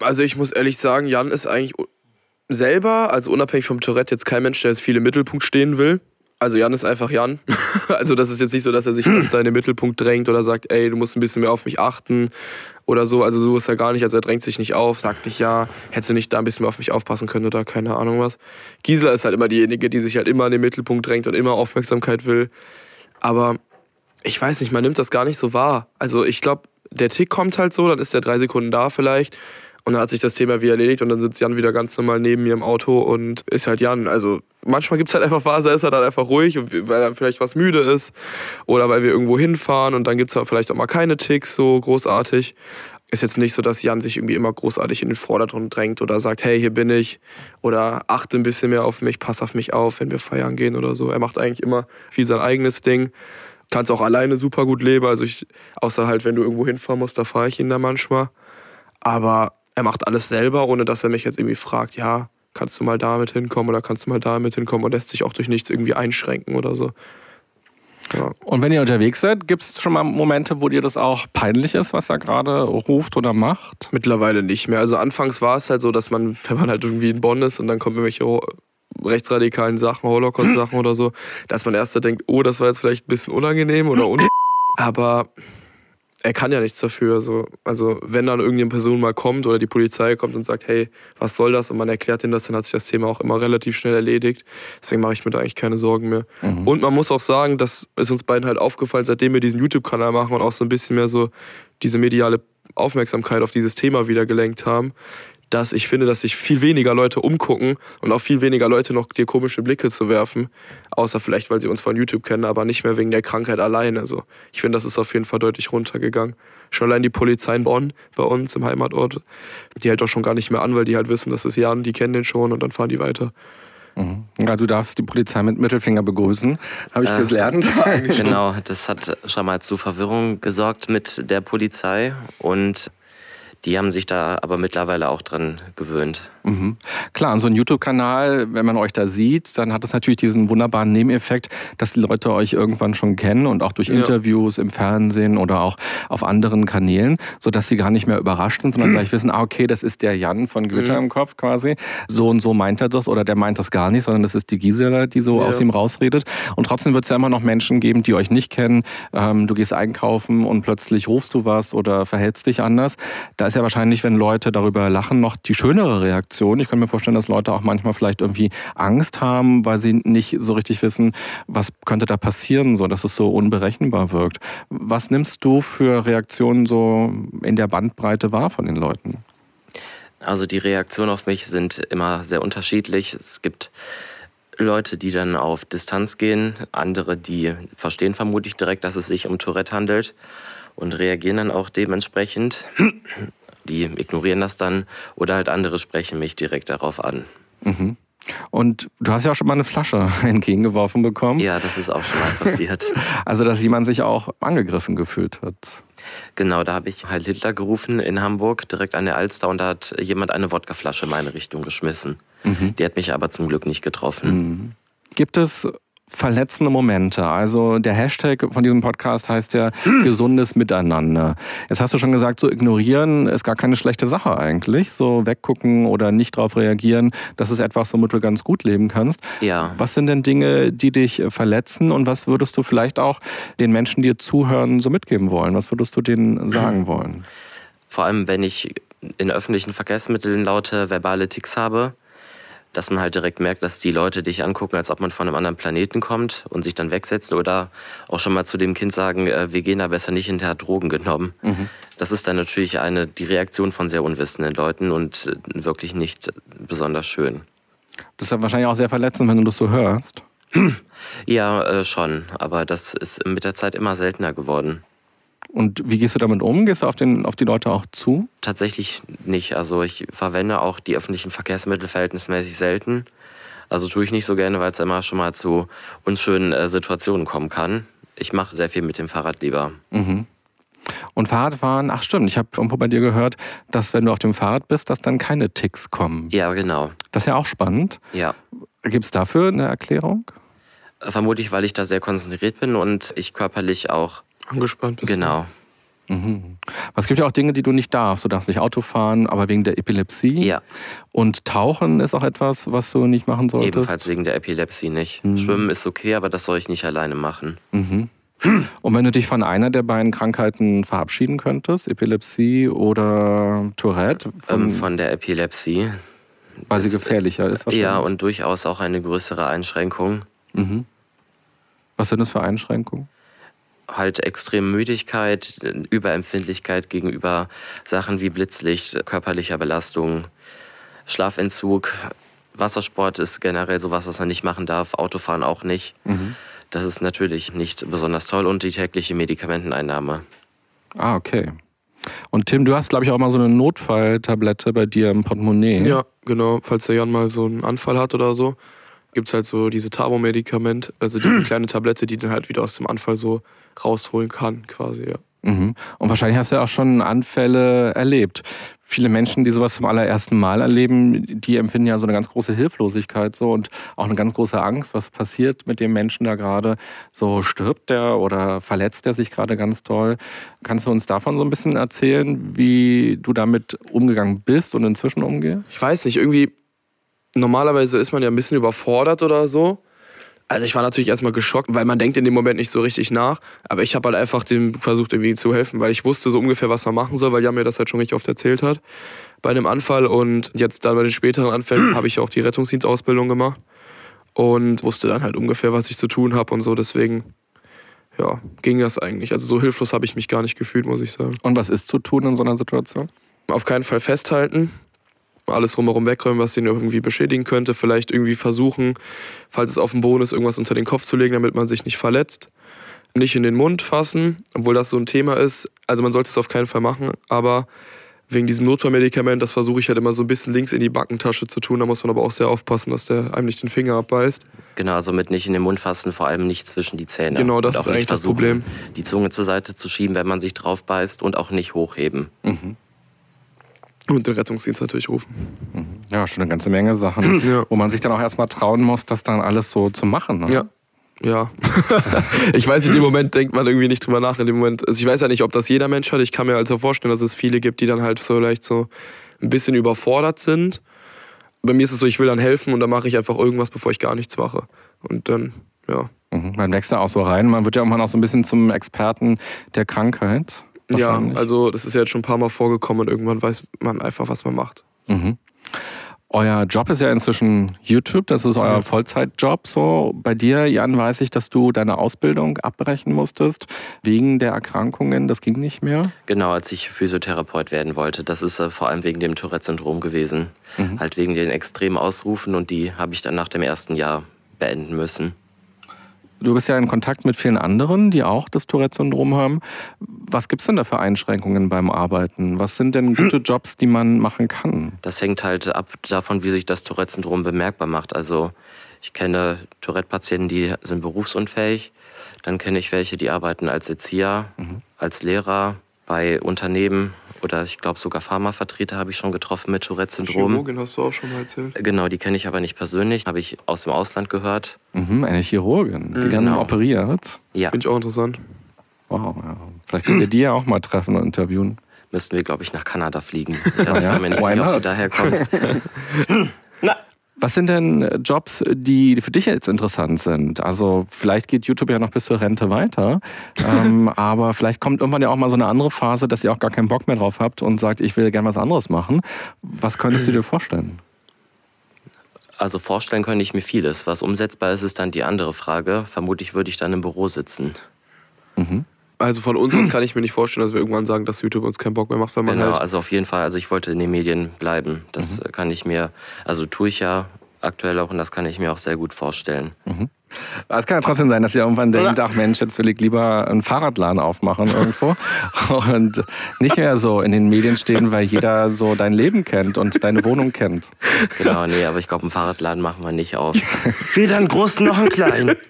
Also ich muss ehrlich sagen, Jan ist eigentlich selber, also unabhängig vom Tourette, jetzt kein Mensch, der jetzt viel im Mittelpunkt stehen will. Also Jan ist einfach Jan. Also das ist jetzt nicht so, dass er sich öfter in den Mittelpunkt drängt oder sagt, ey, du musst ein bisschen mehr auf mich achten oder so. Also so ist er gar nicht. Also er drängt sich nicht auf, sagt nicht, ja, hättest du nicht da ein bisschen mehr auf mich aufpassen können oder keine Ahnung was. Gisela ist halt immer diejenige, die sich halt immer in den Mittelpunkt drängt und immer Aufmerksamkeit will. Aber ich weiß nicht, man nimmt das gar nicht so wahr. Also ich glaube, der Tick kommt halt so, dann ist der drei Sekunden da vielleicht und dann hat sich das Thema wieder erledigt und dann sitzt Jan wieder ganz normal neben mir im Auto und ist halt Jan. Also manchmal gibt es halt einfach Phasen, da ist er dann einfach ruhig, weil er vielleicht was müde ist oder weil wir irgendwo hinfahren und dann gibt es halt vielleicht auch mal keine Ticks so großartig. Ist jetzt nicht so, dass Jan sich irgendwie immer großartig in den Vordergrund drängt oder sagt, hey, hier bin ich oder achte ein bisschen mehr auf mich, pass auf mich auf, wenn wir feiern gehen oder so. Er macht eigentlich immer viel sein eigenes Ding kannst auch alleine super gut leben. Also ich, außer halt, wenn du irgendwo hinfahren musst, da fahre ich ihn da manchmal. Aber er macht alles selber, ohne dass er mich jetzt irgendwie fragt, ja, kannst du mal damit hinkommen oder kannst du mal damit hinkommen und lässt sich auch durch nichts irgendwie einschränken oder so. Ja. Und wenn ihr unterwegs seid, gibt es schon mal Momente, wo dir das auch peinlich ist, was er gerade ruft oder macht? Mittlerweile nicht mehr. Also anfangs war es halt so, dass man, wenn man halt irgendwie in Bonn ist und dann kommen irgendwelche rechtsradikalen Sachen, Holocaust-Sachen oder so, dass man erst da denkt, oh, das war jetzt vielleicht ein bisschen unangenehm oder un Aber er kann ja nichts dafür. So. Also wenn dann irgendeine Person mal kommt oder die Polizei kommt und sagt, hey, was soll das? Und man erklärt ihnen das, dann hat sich das Thema auch immer relativ schnell erledigt. Deswegen mache ich mir da eigentlich keine Sorgen mehr. Und man muss auch sagen, das ist uns beiden halt aufgefallen, seitdem wir diesen YouTube-Kanal machen und auch so ein bisschen mehr so diese mediale Aufmerksamkeit auf dieses Thema wieder gelenkt haben, dass ich finde, dass sich viel weniger Leute umgucken und auch viel weniger Leute noch dir komische Blicke zu werfen, außer vielleicht, weil sie uns von YouTube kennen, aber nicht mehr wegen der Krankheit alleine. Also ich finde, das ist auf jeden Fall deutlich runtergegangen. Schon allein die Polizei in Bonn bei uns im Heimatort, die hält doch schon gar nicht mehr an, weil die halt wissen, das ist Jan, die kennen den schon und dann fahren die weiter. Ja, du darfst die Polizei mit Mittelfinger begrüßen, habe ich Äh, gelernt. Genau, das hat schon mal zu Verwirrung gesorgt mit der Polizei und Die haben sich da aber mittlerweile auch dran gewöhnt. Mhm. Klar, und so ein YouTube-Kanal, wenn man euch da sieht, dann hat es natürlich diesen wunderbaren Nebeneffekt, dass die Leute euch irgendwann schon kennen und auch durch Ja. Interviews im Fernsehen oder auch auf anderen Kanälen, sodass sie gar nicht mehr überrascht sind, sondern gleich wissen, ah, okay, das ist der Jan von Gewitter Mhm. im Kopf quasi. So und so meint er das oder der meint das gar nicht, sondern das ist die Gisela, die so Ja. aus ihm rausredet. Und trotzdem wird es ja immer noch Menschen geben, die euch nicht kennen. Ähm, du gehst einkaufen und plötzlich rufst du was oder verhältst dich anders. Da ist ja wahrscheinlich, wenn Leute darüber lachen, noch die schönere Reaktion. Ich kann mir vorstellen, dass Leute auch manchmal vielleicht irgendwie Angst haben, weil sie nicht so richtig wissen, was könnte da passieren, so dass es so unberechenbar wirkt. Was nimmst du für Reaktionen so in der Bandbreite wahr von den Leuten? Also die Reaktionen auf mich sind immer sehr unterschiedlich. Es gibt Leute, die dann auf Distanz gehen, andere, die verstehen vermutlich direkt, dass es sich um Tourette handelt und reagieren dann auch dementsprechend. Die ignorieren das dann oder halt andere sprechen mich direkt darauf an. Und du hast ja auch schon mal eine Flasche entgegengeworfen bekommen. Ja, das ist auch schon mal passiert. Also, dass jemand sich auch angegriffen gefühlt hat. Genau, da habe ich Heil Hitler gerufen in Hamburg, direkt an der Alster, und da hat jemand eine Wodkaflasche in meine Richtung geschmissen. Die hat mich aber zum Glück nicht getroffen. Gibt es verletzende Momente? Also der Hashtag von diesem Podcast heißt ja gesundes Miteinander. Jetzt hast du schon gesagt, so ignorieren ist gar keine schlechte Sache eigentlich. So weggucken oder nicht darauf reagieren, das ist etwas, womit du ganz gut leben kannst. Ja. Was sind denn Dinge, die dich verletzen und was würdest du vielleicht auch den Menschen, die dir zuhören, so mitgeben wollen? Was würdest du denen sagen wollen? Vor allem, wenn ich in öffentlichen Verkehrsmitteln laute verbale Ticks habe, dass man halt direkt merkt, dass die Leute dich angucken, als ob man von einem anderen Planeten kommt und sich dann wegsetzen oder auch schon mal zu dem Kind sagen, äh, wir gehen da besser nicht hinterher Drogen genommen. Das ist dann natürlich eine, die Reaktion von sehr unwissenden Leuten und äh, wirklich nicht besonders schön. Das ist ja wahrscheinlich auch sehr verletzend, wenn du das so hörst. Ja, äh, schon, aber das ist mit der Zeit immer seltener geworden. Und wie gehst du damit um? Gehst du auf, den, auf die Leute auch zu? Tatsächlich nicht. Also ich verwende auch die öffentlichen Verkehrsmittel verhältnismäßig selten. Also tue ich nicht so gerne, weil es immer schon mal zu unschönen äh, Situationen kommen kann. Ich mache sehr viel mit dem Fahrrad lieber. Und Fahrradfahren, ach stimmt, ich habe irgendwo bei dir gehört, dass wenn du auf dem Fahrrad bist, dass dann keine Ticks kommen. Ja, genau. Das ist ja auch spannend. Ja. Gibt es dafür eine Erklärung? Vermutlich, weil ich da sehr konzentriert bin und ich körperlich auch. Angespannt bist. Genau. Mhm. Aber es gibt ja auch Dinge, die du nicht darfst. Du darfst nicht Auto fahren, aber wegen der Epilepsie. Ja, Und Tauchen ist auch etwas, was du nicht machen solltest. ebenfalls wegen der Epilepsie nicht. Schwimmen ist okay, aber das soll ich nicht alleine machen. Mhm. Und wenn du dich von einer der beiden Krankheiten verabschieden könntest, Epilepsie oder Tourette, von, Ähm, von der Epilepsie. weil sie ist- gefährlicher ist wahrscheinlich. Ja, und durchaus auch eine größere Einschränkung. Mhm. Was sind das für Einschränkungen? Halt extreme Müdigkeit, Überempfindlichkeit gegenüber Sachen wie Blitzlicht, körperlicher Belastung, Schlafentzug. Wassersport ist generell sowas, was man nicht machen darf, Autofahren auch nicht. Das ist natürlich nicht besonders toll und die tägliche Medikamenteneinnahme. Ah, okay. Und Tim, du hast, glaube ich, auch mal so eine Notfalltablette bei dir im Portemonnaie. Ja, genau. Falls der Jan mal so einen Anfall hat oder so, gibt es halt so diese Tabo-Medikament, also diese kleine Tablette, die dann halt wieder aus dem Anfall so rausholen kann, quasi, ja. Mhm. Und wahrscheinlich hast du ja auch schon Anfälle erlebt. Viele Menschen, die sowas zum allerersten Mal erleben, die empfinden ja so eine ganz große Hilflosigkeit so und auch eine ganz große Angst, was passiert mit dem Menschen da gerade. So stirbt der oder verletzt er sich gerade ganz toll. Kannst du uns davon so ein bisschen erzählen, wie du damit umgegangen bist und inzwischen umgehst? Ich weiß nicht, irgendwie, normalerweise ist man ja ein bisschen überfordert oder so. Also ich war natürlich erstmal geschockt, weil man denkt in dem Moment nicht so richtig nach. Aber ich habe halt einfach dem versucht irgendwie zu helfen, weil ich wusste so ungefähr, was man machen soll, weil Jan mir das halt schon richtig oft erzählt hat bei einem Anfall. Und jetzt dann bei den späteren Anfällen habe ich auch die Rettungsdienstausbildung gemacht und wusste dann halt ungefähr, was ich zu tun habe und so. Deswegen, ja, ging das eigentlich. Also so hilflos habe ich mich gar nicht gefühlt, muss ich sagen. Und was ist zu tun in so einer Situation? Auf keinen Fall festhalten. Alles drumherum wegräumen, was ihn irgendwie beschädigen könnte. Vielleicht irgendwie versuchen, falls es auf dem Boden ist, irgendwas unter den Kopf zu legen, damit man sich nicht verletzt. Nicht in den Mund fassen, obwohl das so ein Thema ist. Also man sollte es auf keinen Fall machen. Aber wegen diesem Notfallmedikament, das versuche ich halt immer so ein bisschen links in die Backentasche zu tun. Da muss man aber auch sehr aufpassen, dass der einem nicht den Finger abbeißt. Genau, also mit nicht in den Mund fassen, vor allem nicht zwischen die Zähne. Genau, das ist eigentlich das Problem. Die Zunge zur Seite zu schieben, wenn man sich drauf beißt und auch nicht hochheben. Und den Rettungsdienst natürlich rufen. Ja, schon eine ganze Menge Sachen, Ja. wo man sich dann auch erstmal trauen muss, das dann alles so zu machen. Ne? Ja. Ja. ich weiß, in dem Moment denkt man irgendwie nicht drüber nach. In dem Moment, also ich weiß ja nicht, ob das jeder Mensch hat. Ich kann mir also vorstellen, dass es viele gibt, die dann halt so vielleicht so ein bisschen überfordert sind. Bei mir ist es so, ich will dann helfen und dann mache ich einfach irgendwas, bevor ich gar nichts mache. Und dann, ja. Mhm. Man wächst da auch so rein. Man wird ja irgendwann auch so ein bisschen zum Experten der Krankheit. Ja, also das ist ja jetzt schon ein paar Mal vorgekommen und irgendwann weiß man einfach, was man macht. Mhm. Euer Job ist ja inzwischen YouTube, das ist euer Vollzeitjob so. Bei dir, Jan, weiß ich, dass du deine Ausbildung abbrechen musstest wegen der Erkrankungen. Das ging nicht mehr. Genau, als ich Physiotherapeut werden wollte. Das ist äh, vor allem wegen dem Tourette-Syndrom gewesen. Mhm. Halt wegen den extremen Ausrufen und die habe ich dann nach dem ersten Jahr beenden müssen. Du bist ja in Kontakt mit vielen anderen, die auch das Tourette-Syndrom haben. Was gibt es denn da für Einschränkungen beim Arbeiten? Was sind denn gute Jobs, die man machen kann? Das hängt halt ab davon, wie sich das Tourette-Syndrom bemerkbar macht. Also ich kenne Tourette-Patienten, die sind berufsunfähig. Dann kenne ich welche, die arbeiten als Erzieher, als Lehrer, bei Unternehmen oder ich glaube sogar Pharmavertreter habe ich schon getroffen mit Tourette-Syndrom. Chirurgin hast du auch schon mal erzählt. Genau, die kenne ich aber nicht persönlich, habe ich aus dem Ausland gehört. Mhm, eine Chirurgin, die dann Genau. operiert. Ja, Finde ich auch interessant. Wow, ja. Vielleicht können wir die ja auch mal treffen und interviewen. müssten wir, glaube ich, nach Kanada fliegen. Also, Ich Ja, war mir nicht why sicher, ob sie daher kommt. Was sind denn äh, Jobs, die für dich jetzt interessant sind? Also vielleicht geht YouTube ja noch bis zur Rente weiter, ähm, aber vielleicht kommt irgendwann ja auch mal so eine andere Phase, dass ihr auch gar keinen Bock mehr drauf habt und sagt, ich will gerne was anderes machen. Was könntest du dir vorstellen? Also vorstellen könnte ich mir vieles. Was umsetzbar ist, ist dann die andere Frage. Vermutlich würde ich dann im Büro sitzen. Also von uns aus kann ich mir nicht vorstellen, dass wir irgendwann sagen, dass YouTube uns keinen Bock mehr macht, weil man Genau, halt. also auf jeden Fall. Also ich wollte in den Medien bleiben. Das äh, kann ich mir, also tue ich ja aktuell auch und das kann ich mir auch sehr gut vorstellen. Es kann ja trotzdem sein, dass ihr irgendwann denkt, ach Mensch, jetzt will ich lieber einen Fahrradladen aufmachen irgendwo und nicht mehr so in den Medien stehen, weil jeder so dein Leben kennt und deine Wohnung kennt. Genau, nee, aber ich glaube, einen Fahrradladen machen wir nicht auf. Weder einen großen noch einen kleinen.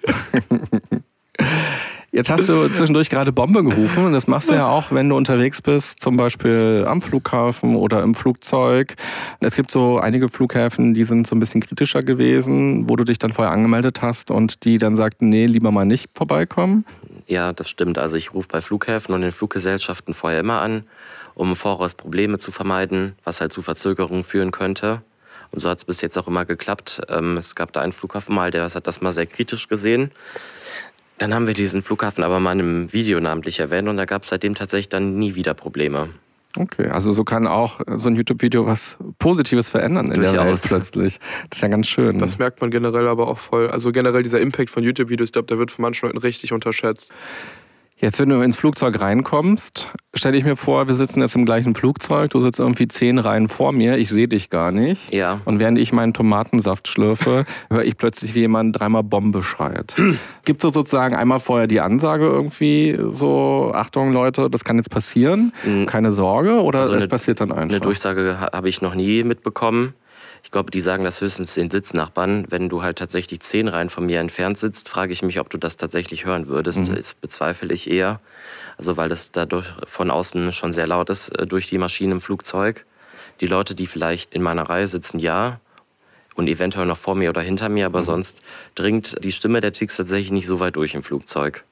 Jetzt hast du zwischendurch gerade Bombe gerufen und das machst du ja auch, wenn du unterwegs bist, zum Beispiel am Flughafen oder im Flugzeug. Es gibt so einige Flughäfen, die sind so ein bisschen kritischer gewesen, wo du dich dann vorher angemeldet hast und die dann sagten, nee, lieber mal nicht vorbeikommen. Ja, das stimmt. Also ich rufe bei Flughäfen und den Fluggesellschaften vorher immer an, um im Voraus Probleme zu vermeiden, was halt zu Verzögerungen führen könnte. Und so hat es bis jetzt auch immer geklappt. Ähm, es gab da einen Flughafen mal, der hat das mal sehr kritisch gesehen. Dann haben wir diesen Flughafen aber mal in einem Video namentlich erwähnt und da gab es seitdem tatsächlich dann nie wieder Probleme. Okay, also so kann auch so ein YouTube-Video was Positives verändern in der Welt Durchaus. plötzlich. Das ist ja ganz schön. Das merkt man generell aber auch voll. Also generell dieser Impact von YouTube-Videos, ich glaube, der wird von manchen Leuten richtig unterschätzt. Jetzt, wenn du ins Flugzeug reinkommst, stelle ich mir vor, wir sitzen jetzt im gleichen Flugzeug, du sitzt irgendwie zehn Reihen vor mir, ich sehe dich gar nicht. Ja. Und während ich meinen Tomatensaft schlürfe, höre ich plötzlich, wie jemand dreimal Bombe schreit. Gibt es sozusagen einmal vorher die Ansage irgendwie, so, Achtung Leute, das kann jetzt passieren, keine Sorge, oder Also es eine- passiert dann Eine einfach? Durchsage ha- habe ich noch nie mitbekommen. Ich glaube, die sagen das höchstens den Sitznachbarn. Wenn du halt tatsächlich zehn Reihen von mir entfernt sitzt, frage ich mich, ob du das tatsächlich hören würdest. Das bezweifle ich eher. Also weil das dadurch von außen schon sehr laut ist äh, durch die Maschinen im Flugzeug. Die Leute, die vielleicht in meiner Reihe sitzen, ja. Und eventuell noch vor mir oder hinter mir, aber sonst dringt die Stimme der Ticks tatsächlich nicht so weit durch im Flugzeug.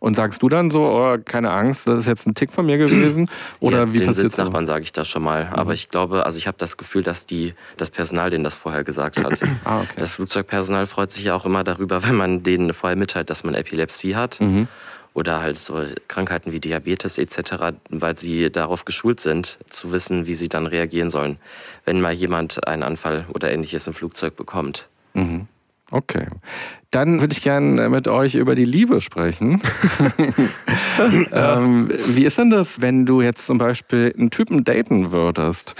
Und sagst du dann so, oh, keine Angst, das ist jetzt ein Tick von mir gewesen? Oder ja, wie den passiert Sitznachbarn sage ich das schon mal. Aber ich glaube, also ich habe das Gefühl, dass die, das Personal denen das vorher gesagt hat. Ah, okay. Das Flugzeugpersonal freut sich ja auch immer darüber, wenn man denen vorher mitteilt, dass man Epilepsie hat. Mhm. Oder halt so Krankheiten wie Diabetes etc., weil sie darauf geschult sind, zu wissen, wie sie dann reagieren sollen, wenn mal jemand einen Anfall oder ähnliches im Flugzeug bekommt. Okay. Dann würde ich gerne mit euch über die Liebe sprechen. ähm, wie ist denn das, wenn du jetzt zum Beispiel einen Typen daten würdest?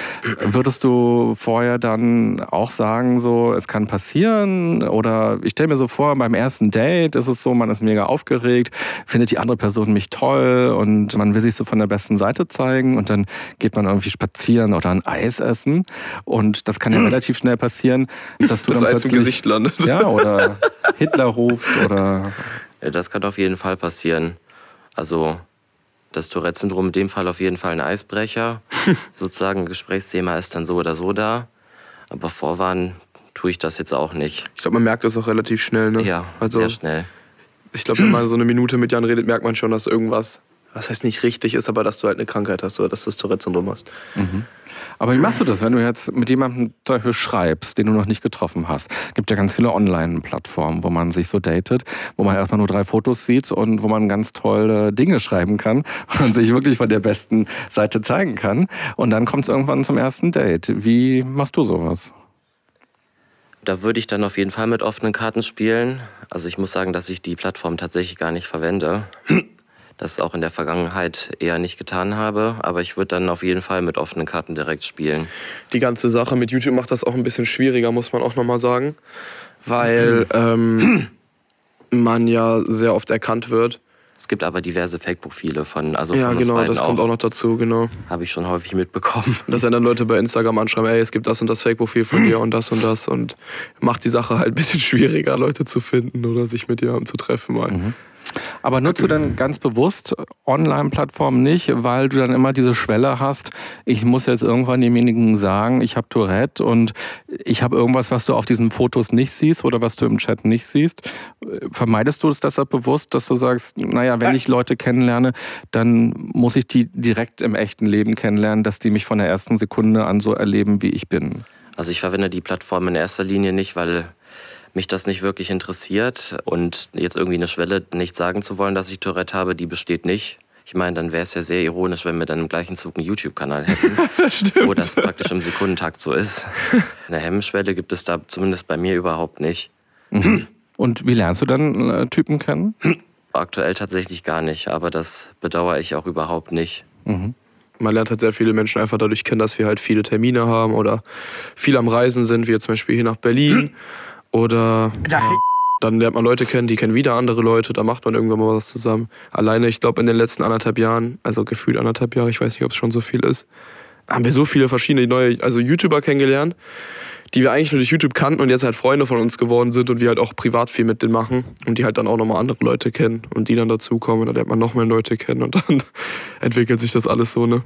Würdest du vorher dann auch sagen, so, es kann passieren? Oder ich stelle mir so vor, beim ersten Date ist es so, man ist mega aufgeregt, findet die andere Person mich toll und man will sich so von der besten Seite zeigen und dann geht man irgendwie spazieren oder ein Eis essen. Und das kann ja relativ schnell passieren, dass du Das dann Eis im plötzlich Gesicht landet. ja, oder Hitler rufst oder. Ja, Das kann auf jeden Fall passieren. Also Das Tourette-Syndrom in dem Fall auf jeden Fall ein Eisbrecher. Sozusagen ein Gesprächsthema ist dann so oder so da. Aber vorwarnen tue ich das jetzt auch nicht. Ich glaube, man merkt das auch relativ schnell. Ne? Ja, also, sehr schnell. Ich glaube, wenn man so eine Minute mit Jan redet, merkt man schon, dass irgendwas, was heißt nicht richtig ist, aber dass du halt eine Krankheit hast oder dass du das Tourette-Syndrom hast. Aber wie machst du das, wenn du jetzt mit jemandem zum Beispiel schreibst, den du noch nicht getroffen hast? Gibt ja ganz viele Online-Plattformen, wo man sich so datet, wo man erstmal nur drei Fotos sieht und wo man ganz tolle Dinge schreiben kann und sich wirklich von der besten Seite zeigen kann. Und dann kommt es irgendwann zum ersten Date. Wie machst du sowas? Da würde ich dann auf jeden Fall mit offenen Karten spielen. Also ich muss sagen, dass ich die Plattform tatsächlich gar nicht verwende. Das auch in der Vergangenheit eher nicht getan habe. Aber ich würde dann auf jeden Fall mit offenen Karten direkt spielen. Die ganze Sache mit YouTube macht das auch ein bisschen schwieriger, muss man auch nochmal sagen. Weil ähm, man ja sehr oft erkannt wird. Es gibt aber diverse Fake-Profile von, also ja, von uns genau, das kommt auch noch dazu, genau. Habe ich schon häufig mitbekommen. Dass dann Leute bei Instagram anschreiben, ey, es gibt das und das Fake-Profil von dir und das und das und macht die Sache halt ein bisschen schwieriger, Leute zu finden oder sich mit jemandem zu treffen mal. Aber nutzt du dann ganz bewusst Online-Plattformen nicht, weil du dann immer diese Schwelle hast, ich muss jetzt irgendwann demjenigen sagen, ich habe Tourette und ich habe irgendwas, was du auf diesen Fotos nicht siehst oder was du im Chat nicht siehst. Vermeidest du es deshalb bewusst, dass du sagst, naja, wenn ich Leute kennenlerne, dann muss ich die direkt im echten Leben kennenlernen, dass die mich von der ersten Sekunde an so erleben, wie ich bin? Also ich verwende die Plattform in erster Linie nicht, weil mich das nicht wirklich interessiert und jetzt irgendwie eine Schwelle nicht sagen zu wollen, dass ich Tourette habe, die besteht nicht. Ich meine, dann wäre es ja sehr ironisch, wenn wir dann im gleichen Zug einen YouTube-Kanal hätten, wo das praktisch im Sekundentakt so ist. Eine Hemmschwelle gibt es da zumindest bei mir überhaupt nicht. Und wie lernst du dann äh, Typen kennen? Aktuell tatsächlich gar nicht, aber das bedauere ich auch überhaupt nicht. Man lernt halt sehr viele Menschen einfach dadurch kennen, dass wir halt viele Termine haben oder viel am Reisen sind, wie jetzt zum Beispiel hier nach Berlin. Oder dann lernt man Leute kennen, die kennen wieder andere Leute, da macht man irgendwann mal was zusammen. Alleine, ich glaube, in den letzten anderthalb Jahren, also gefühlt anderthalb Jahre, ich weiß nicht, ob es schon so viel ist, haben wir so viele verschiedene neue, also YouTuber kennengelernt, die wir eigentlich nur durch YouTube kannten und jetzt halt Freunde von uns geworden sind und wir halt auch privat viel mit denen machen und die halt dann auch nochmal andere Leute kennen und die dann dazukommen und dann lernt man noch mehr Leute kennen und dann entwickelt sich das alles so, ne?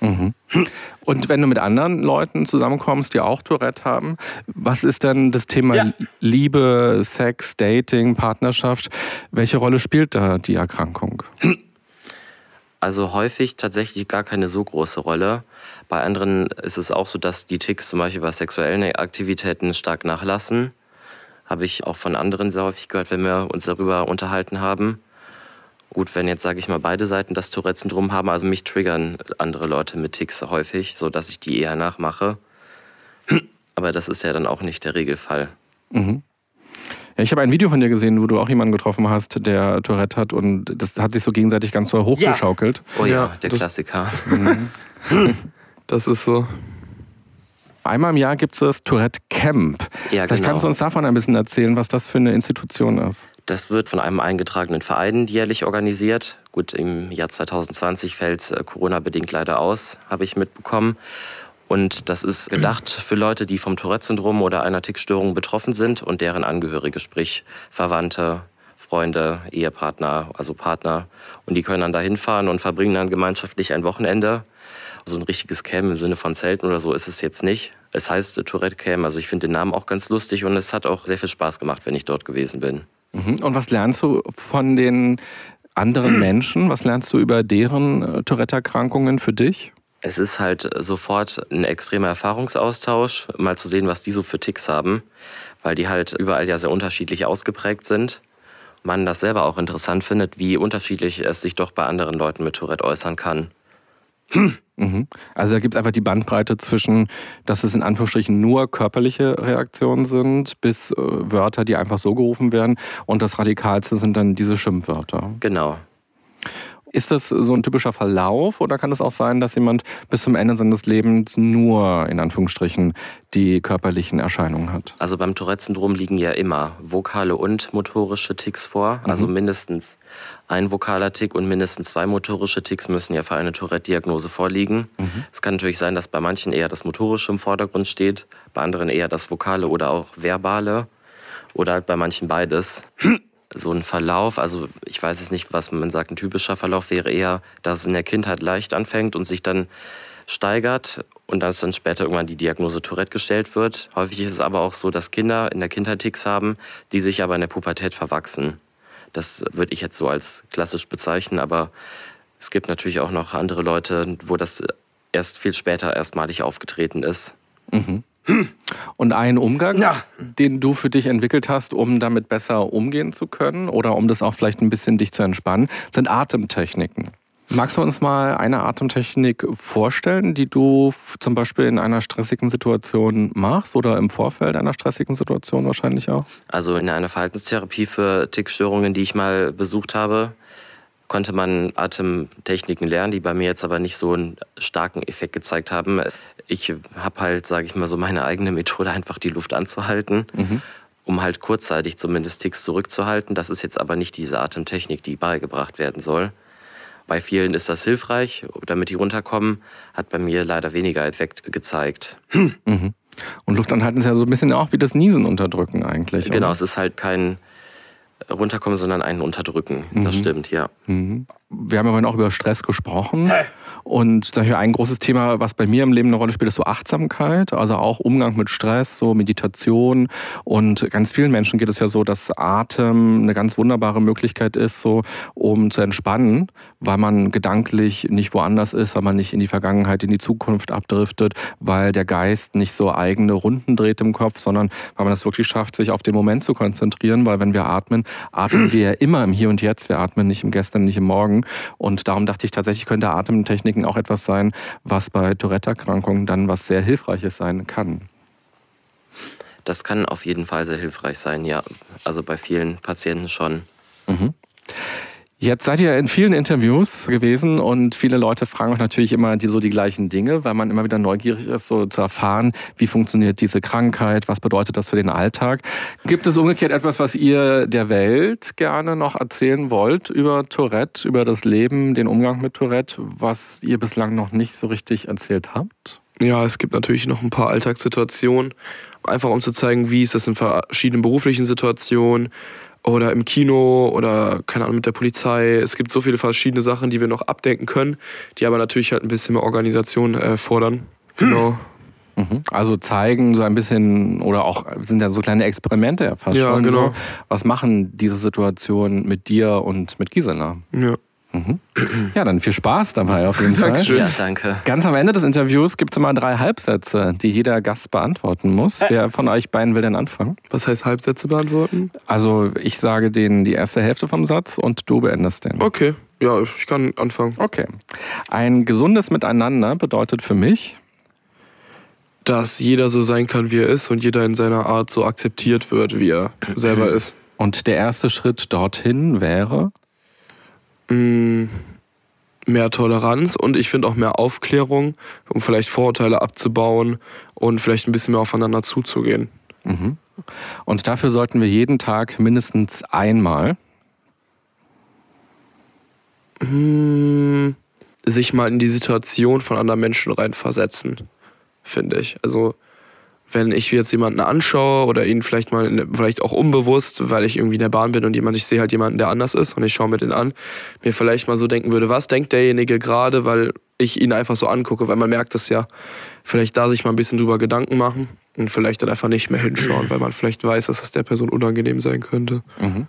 Und wenn du mit anderen Leuten zusammenkommst, die auch Tourette haben, was ist denn das Thema Ja. Liebe, Sex, Dating, Partnerschaft? Welche Rolle spielt da die Erkrankung? Also häufig tatsächlich gar keine so große Rolle. Bei anderen ist es auch so, dass die Ticks zum Beispiel bei sexuellen Aktivitäten stark nachlassen. Habe ich auch von anderen sehr häufig gehört, wenn wir uns darüber unterhalten haben. Gut, wenn jetzt, sage ich mal, beide Seiten das Tourette-Syndrom haben, also mich triggern andere Leute mit Ticks häufig, sodass ich die eher nachmache. Aber das ist ja dann auch nicht der Regelfall. Ja, ich habe ein Video von dir gesehen, wo du auch jemanden getroffen hast, der Tourette hat und das hat sich so gegenseitig ganz so hochgeschaukelt. Oh ja, Ja, der das- Klassiker. Das ist so. Einmal im Jahr gibt es das Tourette Camp. Ja, Vielleicht genau. kannst du uns davon ein bisschen erzählen, was das für eine Institution ist. Das wird von einem eingetragenen Verein jährlich organisiert. Gut, im Jahr 2020 fällt äh, Corona-bedingt leider aus, habe ich mitbekommen. Und das ist gedacht für Leute, die vom Tourette-Syndrom oder einer Tickstörung betroffen sind und deren Angehörige, sprich Verwandte, Freunde, Ehepartner, also Partner. Und die können dann da hinfahren und verbringen dann gemeinschaftlich ein Wochenende. So ein richtiges Camp im Sinne von Zelten oder so ist es jetzt nicht. Es heißt äh, Tourette Camp, also ich finde den Namen auch ganz lustig und es hat auch sehr viel Spaß gemacht, wenn ich dort gewesen bin. Mhm. Und was lernst du von den anderen Menschen? Was lernst du über deren äh, Tourette-Erkrankungen für dich? Es ist halt sofort ein extremer Erfahrungsaustausch, mal zu sehen, was die so für Ticks haben, weil die halt überall ja sehr unterschiedlich ausgeprägt sind. Man das selber auch interessant findet, wie unterschiedlich es sich doch bei anderen Leuten mit Tourette äußern kann. Mhm. Also da gibt es einfach die Bandbreite zwischen, dass es in Anführungsstrichen nur körperliche Reaktionen sind, bis äh, Wörter, die einfach so gerufen werden. Und das Radikalste sind dann diese Schimpfwörter. Genau. Ist das so ein typischer Verlauf oder kann es auch sein, dass jemand bis zum Ende seines Lebens nur in Anführungsstrichen die körperlichen Erscheinungen hat? Also beim Tourette-Syndrom liegen ja immer vokale und motorische Ticks vor. Also mindestens ein vokaler Tick und mindestens zwei motorische Ticks müssen ja für eine Tourette-Diagnose vorliegen. Es kann natürlich sein, dass bei manchen eher das Motorische im Vordergrund steht, bei anderen eher das Vokale oder auch Verbale oder halt bei manchen beides. so ein Verlauf, also ich weiß es nicht, was man sagt, ein typischer Verlauf wäre eher, dass es in der Kindheit leicht anfängt und sich dann steigert und dass dann später irgendwann die Diagnose Tourette gestellt wird. Häufig ist es aber auch so, dass Kinder in der Kindheit Ticks haben, die sich aber in der Pubertät verwachsen. Das würde ich jetzt so als klassisch bezeichnen, aber es gibt natürlich auch noch andere Leute, wo das erst viel später erstmalig aufgetreten ist. Mhm. Und ein Umgang, ja. den du für dich entwickelt hast, um damit besser umgehen zu können oder um das auch vielleicht ein bisschen dich zu entspannen, sind Atemtechniken. Magst du uns mal eine Atemtechnik vorstellen, die du zum Beispiel in einer stressigen Situation machst oder im Vorfeld einer stressigen Situation wahrscheinlich auch? Also in einer Verhaltenstherapie für Tickstörungen, die ich mal besucht habe, konnte man Atemtechniken lernen, die bei mir jetzt aber nicht so einen starken Effekt gezeigt haben. Ich habe halt, sage ich mal, so meine eigene Methode, einfach die Luft anzuhalten. Mhm um halt kurzzeitig zumindest Ticks zurückzuhalten. Das ist jetzt aber nicht diese Atemtechnik, die beigebracht werden soll. Bei vielen ist das hilfreich, damit die runterkommen. Hat bei mir leider weniger Effekt gezeigt. Hm. Mhm. Und Luftanhalten ist ja so ein bisschen auch wie das Niesen unterdrücken eigentlich. Genau, oder? es ist halt kein Runterkommen, sondern ein Unterdrücken. Mhm. Das stimmt, ja. Mhm. Wir haben ja vorhin auch über Stress gesprochen. Hey. Und daher ein großes Thema, was bei mir im Leben eine Rolle spielt, ist so Achtsamkeit, also auch Umgang mit Stress, so Meditation. Und ganz vielen Menschen geht es ja so, dass Atem eine ganz wunderbare Möglichkeit ist, so um zu entspannen, weil man gedanklich nicht woanders ist, weil man nicht in die Vergangenheit, in die Zukunft abdriftet, weil der Geist nicht so eigene Runden dreht im Kopf, sondern weil man es wirklich schafft, sich auf den Moment zu konzentrieren, weil wenn wir atmen, atmen wir ja immer im Hier und Jetzt. Wir atmen nicht im Gestern, nicht im Morgen. Und darum dachte ich tatsächlich, könnte Atemtechnik Techniken auch etwas sein, was bei Tourette-Erkrankungen dann was sehr Hilfreiches sein kann. Das kann auf jeden Fall sehr hilfreich sein, ja. Also bei vielen Patienten schon. Mhm. Jetzt seid ihr in vielen Interviews gewesen und viele Leute fragen euch natürlich immer die, so die gleichen Dinge, weil man immer wieder neugierig ist, so zu erfahren, wie funktioniert diese Krankheit, was bedeutet das für den Alltag. Gibt es umgekehrt etwas, was ihr der Welt gerne noch erzählen wollt über Tourette, über das Leben, den Umgang mit Tourette, was ihr bislang noch nicht so richtig erzählt habt? Ja, es gibt natürlich noch ein paar Alltagssituationen, einfach um zu zeigen, wie ist das in verschiedenen beruflichen Situationen oder im Kino oder keine Ahnung mit der Polizei. Es gibt so viele verschiedene Sachen, die wir noch abdenken können, die aber natürlich halt ein bisschen mehr Organisation äh, fordern. Genau. Mhm. Also zeigen so ein bisschen oder auch sind ja so kleine Experimente ja fast ja, schon. Genau. So, was machen diese Situationen mit dir und mit Gisela? Ja. Mhm. Ja, dann viel Spaß dabei auf jeden Fall. Dankeschön. Ja, danke. Ganz am Ende des Interviews gibt es immer drei Halbsätze, die jeder Gast beantworten muss. Wer von euch beiden will denn anfangen? Was heißt Halbsätze beantworten? Also ich sage denen die erste Hälfte vom Satz und du beendest den. Okay, ja, ich kann anfangen. Okay. Ein gesundes Miteinander bedeutet für mich, dass jeder so sein kann, wie er ist und jeder in seiner Art so akzeptiert wird, wie er selber ist. Und der erste Schritt dorthin wäre? Mm, mehr Toleranz und ich finde auch mehr Aufklärung, um vielleicht Vorurteile abzubauen und vielleicht ein bisschen mehr aufeinander zuzugehen. Mhm. Und dafür sollten wir jeden Tag mindestens einmal hm, sich mal in die Situation von anderen Menschen reinversetzen, finde ich. Also wenn ich jetzt jemanden anschaue oder ihn vielleicht mal, vielleicht auch unbewusst, weil ich irgendwie in der Bahn bin und jemand, ich sehe halt jemanden, der anders ist und ich schaue mir den an, mir vielleicht mal so denken würde, was denkt derjenige gerade, weil ich ihn einfach so angucke, weil man merkt das ja, vielleicht da sich mal ein bisschen drüber Gedanken machen und vielleicht dann einfach nicht mehr hinschauen, weil man vielleicht weiß, dass es der Person unangenehm sein könnte. Mhm.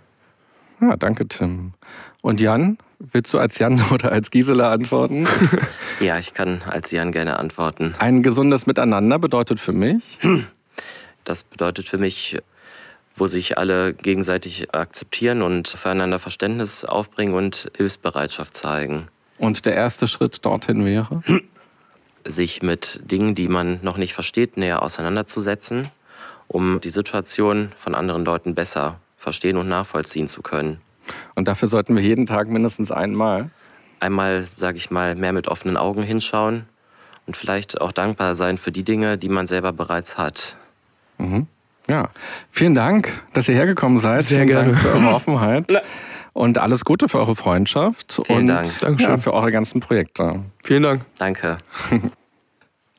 Ja, danke, Tim. Und Jan, willst du als Jan oder als Gisela antworten? ja, ich kann als Jan gerne antworten. Ein gesundes Miteinander bedeutet für mich? Das bedeutet für mich, wo sich alle gegenseitig akzeptieren und füreinander Verständnis aufbringen und Hilfsbereitschaft zeigen. Und der erste Schritt dorthin wäre? Sich mit Dingen, die man noch nicht versteht, näher auseinanderzusetzen, um die Situation von anderen Leuten besser verstehen und nachvollziehen zu können. Und dafür sollten wir jeden Tag mindestens einmal. Einmal, sage ich mal, mehr mit offenen Augen hinschauen und vielleicht auch dankbar sein für die Dinge, die man selber bereits hat. Mhm. Ja, vielen Dank, dass ihr hergekommen seid. Sehr vielen gerne. Dank für eure Offenheit. Und alles Gute für eure Freundschaft vielen und Dank. Ja, für eure ganzen Projekte. Vielen Dank. Danke.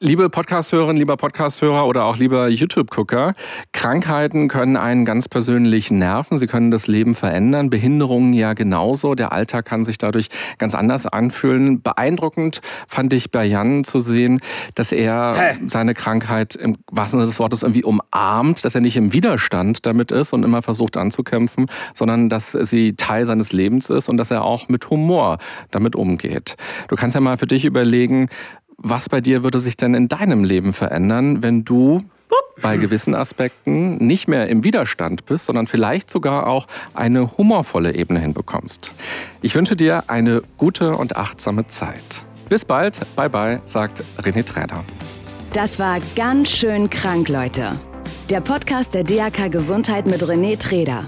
Liebe Podcasthörerinnen, lieber Podcasthörer oder auch lieber YouTube-Gucker, Krankheiten können einen ganz persönlich nerven, sie können das Leben verändern, Behinderungen ja genauso, der Alltag kann sich dadurch ganz anders anfühlen. Beeindruckend fand ich bei Jan zu sehen, dass er hey. seine Krankheit im wahrsten Sinne des Wortes irgendwie umarmt, dass er nicht im Widerstand damit ist und immer versucht anzukämpfen, sondern dass sie Teil seines Lebens ist und dass er auch mit Humor damit umgeht. Du kannst ja mal für dich überlegen, was bei dir würde sich denn in deinem Leben verändern, wenn du bei gewissen Aspekten nicht mehr im Widerstand bist, sondern vielleicht sogar auch eine humorvolle Ebene hinbekommst. Ich wünsche dir eine gute und achtsame Zeit. Bis bald, bye bye, sagt René Träder. Das war ganz schön krank, Leute. Der Podcast der DAK Gesundheit mit René Träder.